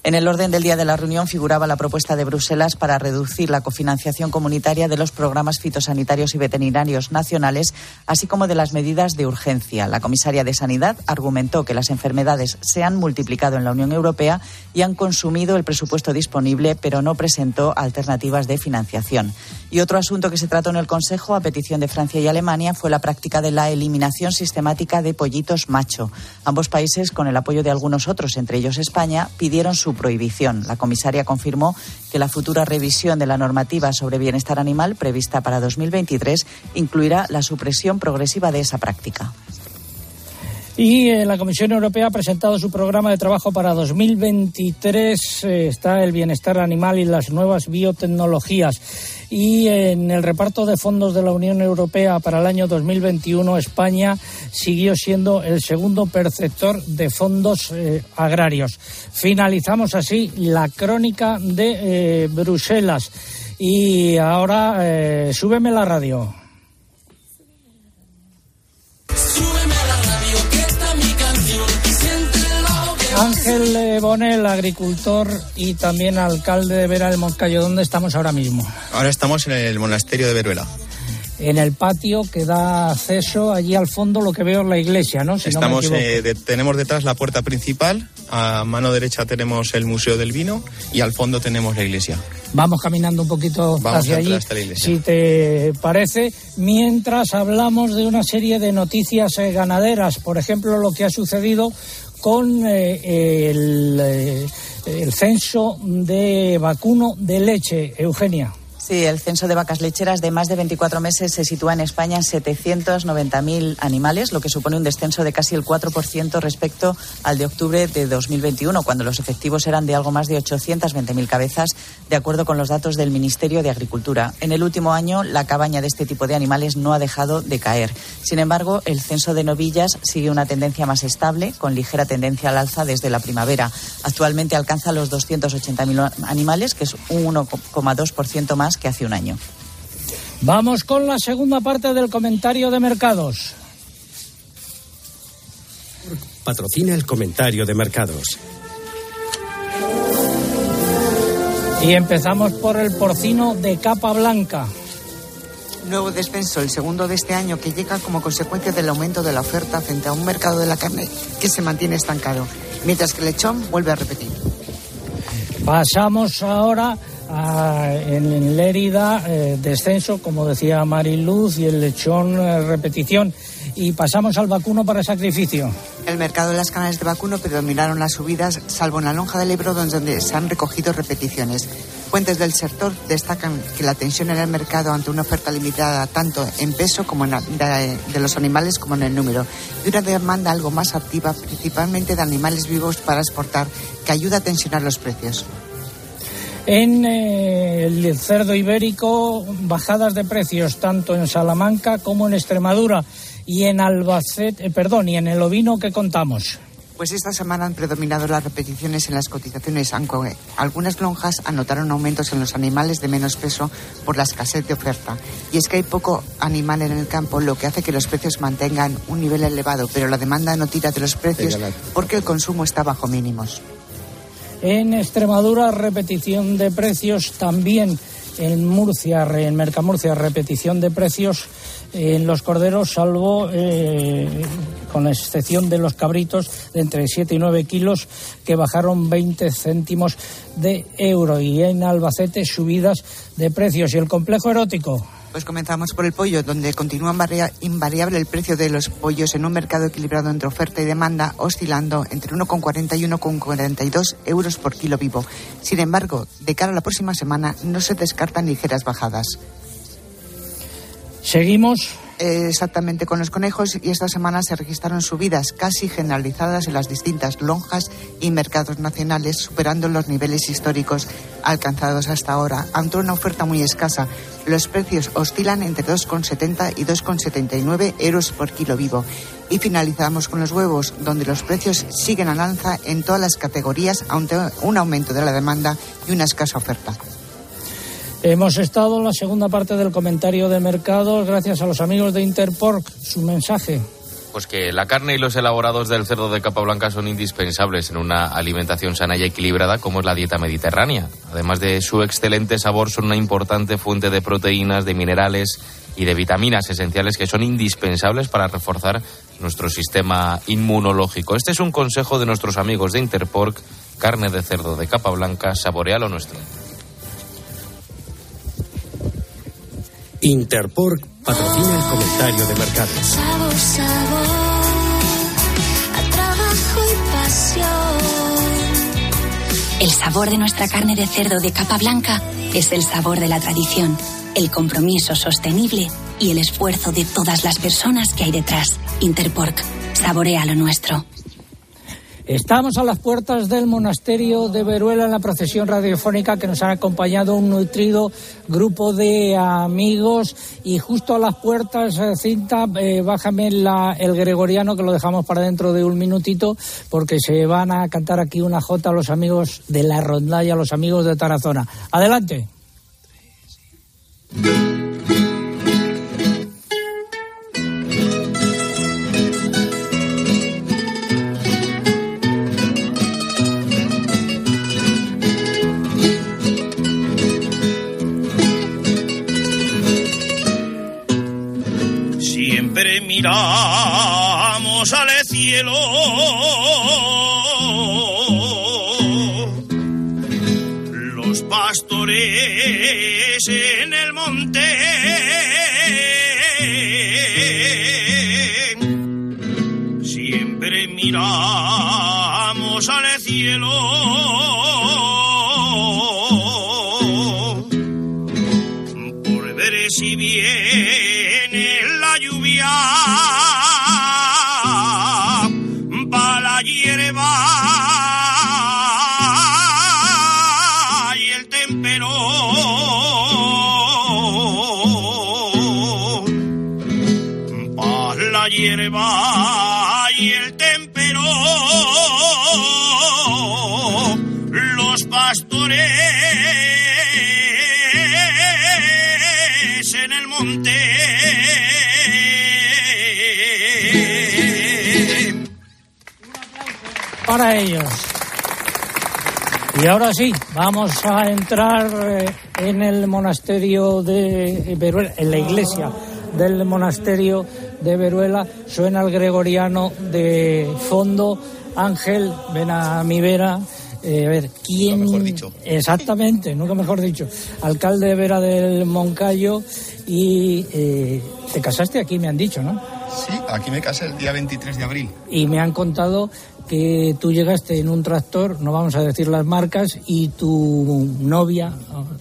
Speaker 3: En el orden del día de la reunión figuraba la propuesta de Bruselas para reducir la cofinanciación comunitaria de los programas fitosanitarios y veterinarios nacionales, así como de las medidas de urgencia. La comisaria de Sanidad argumentó que las enfermedades se han multiplicado en la Unión Europea y han consumido el presupuesto disponible, pero no presentó alternativas de financiación. Y otro asunto que se trató en el Consejo, a petición de Francia y Alemania, fue la práctica de la eliminación sistemática de pollitos macho. Ambos países, con el apoyo de algunos otros, entre ellos España, pidieron su prohibición. La comisaria confirmó que la futura revisión de la normativa sobre bienestar animal prevista para 2023 incluirá la supresión progresiva de esa práctica.
Speaker 1: Y eh, la Comisión Europea ha presentado su programa de trabajo para 2023. Eh, está el bienestar animal y las nuevas biotecnologías. Y en el reparto de fondos de la Unión Europea para el año 2021, España siguió siendo el segundo perceptor de fondos eh, agrarios. Finalizamos así la crónica de Bruselas. Y ahora, súbeme la radio. Ángel Bonel, agricultor y también alcalde de Vera del Moncayo. ¿Dónde estamos ahora mismo?
Speaker 29: Ahora estamos en el monasterio de Veruela.
Speaker 1: En el patio que da acceso allí al fondo, lo que veo es la iglesia, ¿no?
Speaker 29: estamos, eh, tenemos detrás la puerta principal, a mano derecha tenemos el Museo del Vino y al fondo tenemos la iglesia.
Speaker 1: Vamos caminando un poquito
Speaker 29: Vamos
Speaker 1: hacia allí, si te parece, mientras hablamos de una serie de noticias eh, ganaderas, por ejemplo, lo que ha sucedido con eh, eh, el censo de vacuno de leche, Eugenia.
Speaker 3: Sí, el censo de vacas lecheras de más de 24 meses se sitúa en España en 790.000 animales, lo que supone un descenso de casi el 4% respecto al de octubre de 2021, cuando los efectivos eran de algo más de 820.000 cabezas, de acuerdo con los datos del Ministerio de Agricultura. En el último año, la cabaña de este tipo de animales no ha dejado de caer. Sin embargo, el censo de novillas sigue una tendencia más estable, con ligera tendencia al alza desde la primavera. Actualmente alcanza los 280.000 animales, que es un 1,2% más que hace un año.
Speaker 1: Vamos con la segunda parte del comentario de mercados.
Speaker 6: Patrocina el comentario de mercados.
Speaker 1: Y empezamos por el porcino de capa blanca.
Speaker 38: Nuevo descenso, el segundo de este año, que llega como consecuencia del aumento de la oferta frente a un mercado de la carne que se mantiene estancado, mientras que el lechón vuelve a repetir.
Speaker 1: Pasamos ahora en Lérida, eh, descenso, como decía Mariluz, y el lechón, eh, repetición. Y pasamos al vacuno para sacrificio.
Speaker 38: El mercado de las canales de vacuno predominaron las subidas, salvo en la lonja del Ebro, donde se han recogido repeticiones. Fuentes del sector destacan que la tensión en el mercado ante una oferta limitada tanto en peso como en de los animales como en el número y una demanda algo más activa, principalmente de animales vivos para exportar, que ayuda a tensionar los precios.
Speaker 1: En eh, el cerdo ibérico, bajadas de precios tanto en Salamanca como en Extremadura y en Albacete, eh, perdón, y en el ovino que contamos.
Speaker 38: Pues esta semana han predominado las repeticiones en las cotizaciones, aunque algunas lonjas anotaron aumentos en los animales de menos peso por la escasez de oferta. Y es que hay poco animal en el campo, lo que hace que los precios mantengan un nivel elevado, pero la demanda no tira de los precios porque el consumo está bajo mínimos.
Speaker 1: En Extremadura, repetición de precios también. En Murcia, en Mercamurcia, repetición de precios en los corderos, salvo eh, con la excepción de los cabritos de entre 7 y 9 kilos, que bajaron 20 céntimos de euro. Y en Albacete, subidas de precios. ¿Y el complejo erótico?
Speaker 38: Pues comenzamos por el pollo, donde continúa invariable el precio de los pollos en un mercado equilibrado entre oferta y demanda, oscilando entre 1,40 y 1,42 euros por kilo vivo. Sin embargo, de cara a la próxima semana no se descartan ligeras bajadas.
Speaker 1: Seguimos
Speaker 38: exactamente con los conejos y esta semana se registraron subidas casi generalizadas en las distintas lonjas y mercados nacionales, superando los niveles históricos alcanzados hasta ahora. Ante una oferta muy escasa, los precios oscilan entre 2,70 y 2,79 euros por kilo vivo. Y finalizamos con los huevos, donde los precios siguen al alza en todas las categorías, ante un aumento de la demanda y una escasa oferta.
Speaker 1: Hemos estado en la segunda parte del comentario de mercados gracias a los amigos de Interpork. Su mensaje.
Speaker 34: Pues que la carne y los elaborados del cerdo de capa blanca son indispensables en una alimentación sana y equilibrada como es la dieta mediterránea. Además de su excelente sabor, son una importante fuente de proteínas, de minerales y de vitaminas esenciales que son indispensables para reforzar nuestro sistema inmunológico. Este es un consejo de nuestros amigos de Interpork. Carne de cerdo de capa blanca, saborea lo nuestro.
Speaker 39: Interpork patrocina el comentario de mercado.
Speaker 40: Sabor, sabor, a trabajo y pasión.
Speaker 41: El sabor de nuestra carne de cerdo de capa blanca es el sabor de la tradición, el compromiso sostenible y el esfuerzo de todas las personas que hay detrás. Interpork, saborea lo nuestro.
Speaker 1: Estamos a las puertas del monasterio de Veruela en la procesión radiofónica que nos han acompañado un nutrido grupo de amigos y justo a las puertas, eh, cinta, eh, bájame la, el gregoriano que lo dejamos para dentro de un minutito porque se van a cantar aquí una jota a los amigos de la rondalla, a los amigos de Tarazona. Adelante.
Speaker 17: Miramos al cielo. Los pastores en el monte. Siempre miramos para
Speaker 1: ellos. Y ahora sí, vamos a entrar eh, en el monasterio de Veruela, en la iglesia del monasterio de Veruela. Suena el gregoriano de fondo. Ángel, ven a mi vera. Eh, a ver, ¿quién?
Speaker 29: mejor dicho.
Speaker 1: Exactamente, nunca mejor dicho. Alcalde de Vera del Moncayo y eh, te casaste aquí, me han dicho, ¿no?
Speaker 29: Sí, aquí me casé el día 23 de abril.
Speaker 1: Y me han contado que tú llegaste en un tractor, no vamos a decir las marcas, y tu novia,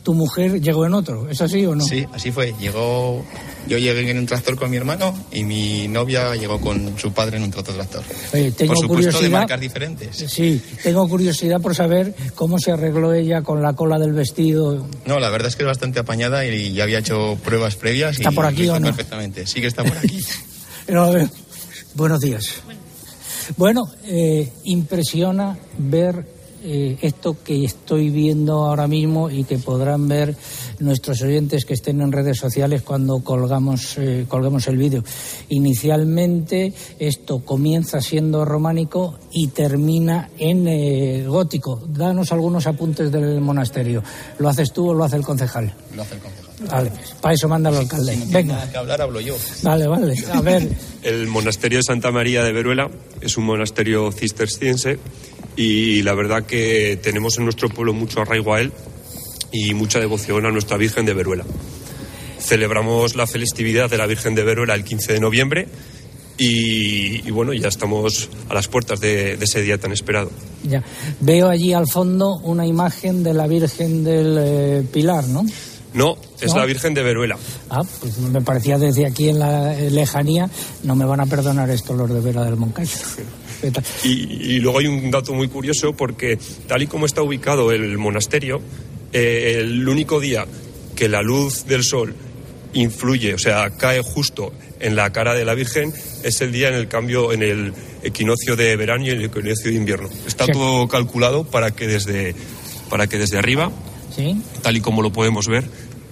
Speaker 1: tu mujer, llegó en otro. ¿Es así o no?
Speaker 29: Sí, así fue. Llegó, yo llegué en un tractor con mi hermano y mi novia llegó con su padre en un otro tractor.
Speaker 1: Oye, tengo
Speaker 29: por supuesto,
Speaker 1: curiosidad.
Speaker 29: de marcas diferentes.
Speaker 1: Sí, tengo curiosidad por saber cómo se arregló ella con la cola del vestido.
Speaker 29: No, la verdad es que es bastante apañada y ya había hecho pruebas previas.
Speaker 1: ¿Está
Speaker 29: y
Speaker 1: por aquí o no?
Speaker 29: Perfectamente, sí que está por aquí.
Speaker 1: No, a ver. Buenos días. Bueno, eh, impresiona ver eh, esto que estoy viendo ahora mismo y que podrán ver nuestros oyentes que estén en redes sociales cuando colgamos, eh, colguemos el vídeo. Inicialmente esto comienza siendo románico y termina en eh, gótico. Danos algunos apuntes del monasterio. ¿Lo haces tú o lo hace el concejal?
Speaker 29: Lo hace el concejal.
Speaker 1: Vale, para eso manda el alcalde.
Speaker 29: Si no tiene
Speaker 1: Venga.
Speaker 29: nada que hablar, hablo yo.
Speaker 1: Vale, vale. A ver,
Speaker 15: El monasterio de Santa María de Veruela es un monasterio cisterciense y la verdad que tenemos en nuestro pueblo mucho arraigo a él y mucha devoción a nuestra Virgen de Veruela. Celebramos la festividad de la Virgen de Veruela el 15 de noviembre y, y bueno, ya estamos a las puertas de, de ese día tan esperado.
Speaker 1: Ya. Veo allí al fondo una imagen de la Virgen del eh, Pilar, ¿no?
Speaker 15: No, es
Speaker 1: ¿No?
Speaker 15: la Virgen de Veruela.
Speaker 1: Ah, pues me parecía desde aquí en la eh, lejanía. No me van a perdonar esto los de Vera del Moncayo.
Speaker 15: Y, y luego hay un dato muy curioso porque tal y como está ubicado el monasterio, eh, el único día que la luz del sol influye, o sea, cae justo en la cara de la Virgen, es el día en el cambio, en el equinoccio de verano y el equinoccio de invierno. Está
Speaker 1: Sí.
Speaker 15: todo calculado para que desde, para que desde arriba,
Speaker 1: Sí.
Speaker 15: tal y como lo podemos ver,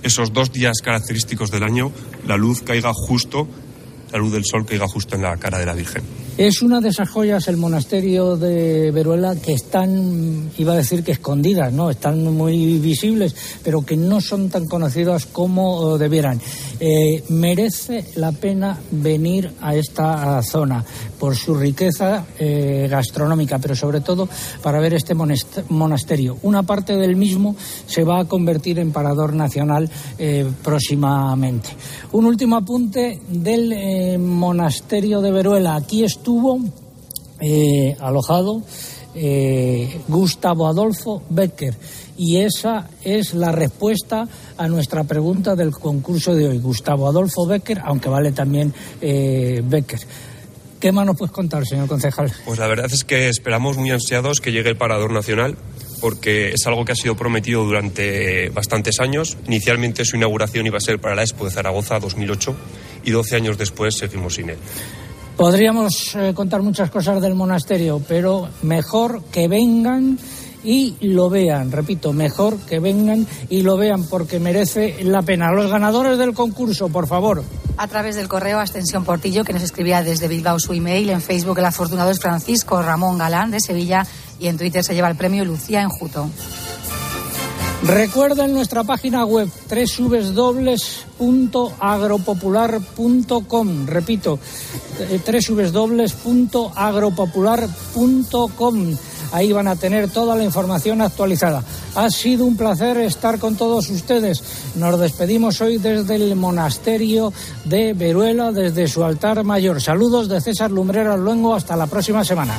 Speaker 15: esos dos días característicos del año, la luz caiga justo, la luz del sol caiga justo en la cara de la Virgen.
Speaker 1: Es una de esas joyas, el monasterio de Veruela, que están, iba a decir que escondidas, ¿no? Están muy visibles, pero que no son tan conocidas como eh, debieran. Eh, merece la pena venir a esta zona por su riqueza eh, gastronómica, pero sobre todo para ver este monasterio. Una parte del mismo se va a convertir en parador nacional eh, próximamente. Un último apunte del eh, monasterio de Veruela. Aquí estuvo alojado Gustavo Adolfo Becker. Y esa es la respuesta a nuestra pregunta del concurso de hoy. Gustavo Adolfo Becker, aunque vale también Becker. ¿Qué más nos puedes contar, señor concejal?
Speaker 15: Pues la verdad es que esperamos muy ansiados que llegue el Parador Nacional, porque es algo que ha sido prometido durante bastantes años. Inicialmente su inauguración iba a ser para la Expo de Zaragoza 2008 y 12 años después seguimos sin él.
Speaker 1: Podríamos eh, contar muchas cosas del monasterio, pero mejor que vengan y lo vean. Repito, mejor que vengan y lo vean porque merece la pena. Los ganadores del concurso, por favor.
Speaker 4: A través del correo Ascensión Portillo, que nos escribía desde Bilbao su email. En Facebook el afortunado es Francisco Ramón Galán de Sevilla y en Twitter se lleva el premio Lucía Enjuto.
Speaker 1: Recuerden nuestra página web www.agropopular.com. Repito, eh, www.agropopular.com. Ahí van a tener toda la información actualizada. Ha sido un placer estar con todos ustedes. Nos despedimos hoy desde el monasterio de Veruela, desde su altar mayor. Saludos de César Lumbreras Luengo. Hasta la próxima semana.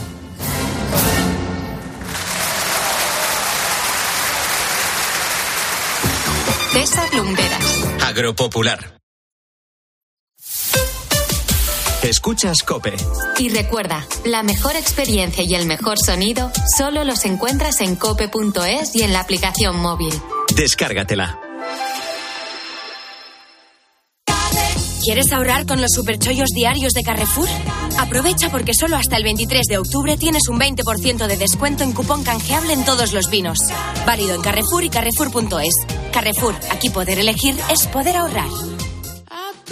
Speaker 18: César Lumberas.
Speaker 6: Agropopular. Escuchas Cope.
Speaker 18: Y recuerda, la mejor experiencia y el mejor sonido solo los encuentras en cope.es y en la aplicación móvil.
Speaker 6: Descárgatela.
Speaker 42: ¿Quieres ahorrar con los superchollos diarios de Carrefour? Aprovecha porque solo hasta el 23 de octubre tienes un 20% de descuento en cupón canjeable en todos los vinos. Válido en Carrefour y Carrefour.es. Carrefour, aquí poder elegir es poder ahorrar.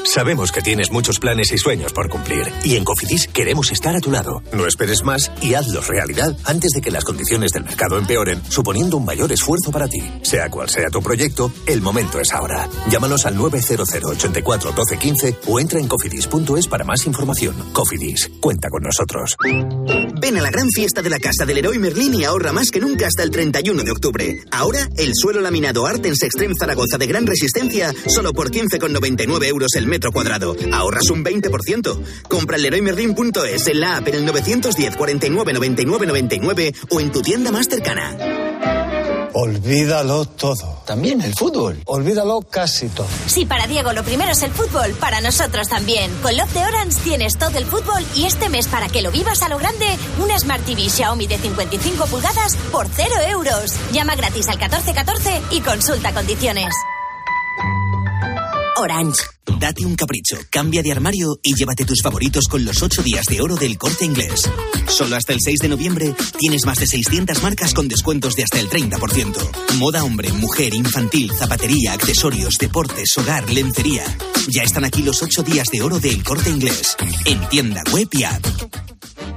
Speaker 6: Sabemos que tienes muchos planes y sueños por cumplir y en Cofidis queremos estar a tu lado. No esperes más y hazlos realidad antes de que las condiciones del mercado empeoren, suponiendo un mayor esfuerzo para ti. Sea cual sea tu proyecto, el momento es ahora. Llámanos al 900 84 12 15 o entra en cofidis.es para más información. Cofidis, cuenta con nosotros.
Speaker 23: Ven a la gran fiesta de la Casa del Leroy Merlin y ahorra más que nunca hasta el 31 de octubre. Ahora, el suelo laminado Artens Extreme Zaragoza de gran resistencia, solo por 15,99 euros el el metro cuadrado. Ahorras un 20%. Compra en leroymerlin.es, en la app en el 910 49 99 99 o en tu tienda más cercana.
Speaker 2: Olvídalo todo. También el fútbol. Olvídalo casi todo.
Speaker 42: Si para Diego lo primero es el fútbol, para nosotros también. Con Love de Orange tienes todo el fútbol y este mes para que lo vivas a lo grande, una Smart TV Xiaomi de 55 pulgadas por 0 euros. Llama gratis al 1414 y consulta condiciones.
Speaker 23: Orange. Date un capricho, cambia de armario y llévate tus favoritos con los 8 días de oro del corte inglés. Solo hasta el 6 de noviembre tienes más de 600 marcas con descuentos de hasta el 30%. Moda hombre, mujer, infantil, zapatería, accesorios, deportes, hogar, lencería. Ya están aquí los 8 días de oro del corte inglés. En tienda web y app.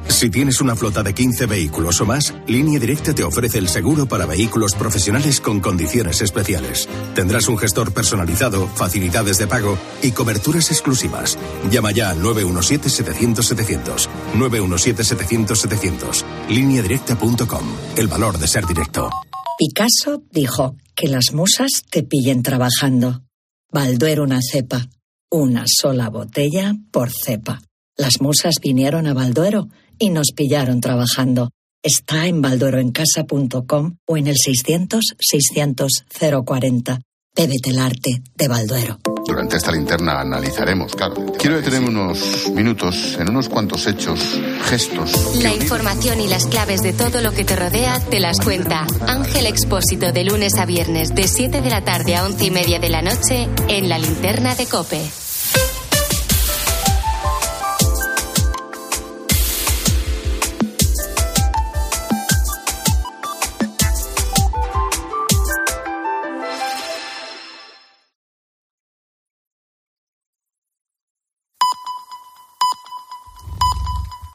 Speaker 6: Si tienes una flota de 15 vehículos o más, Línea Directa te ofrece el seguro para vehículos profesionales con condiciones especiales. Tendrás un gestor personalizado, facilidades de pago y coberturas exclusivas. Llama ya al 917-700-700. 917-700-700. Lineadirecta.com. El valor de ser directo.
Speaker 43: Picasso dijo que las musas te pillen trabajando. Balduero una cepa. Una sola botella por cepa. Las musas vinieron a Balduero y nos pillaron trabajando. Está en baldueroencasa.com o en el 600-600-040. Bébete el arte de Balduero.
Speaker 44: Durante esta linterna analizaremos, claro. Quiero detenerme unos minutos en unos cuantos hechos, gestos.
Speaker 18: La información y las claves de todo lo que te rodea te las cuenta Ángel Expósito de lunes a viernes de 7 de la tarde a 11 y media de la noche en la linterna de Cope.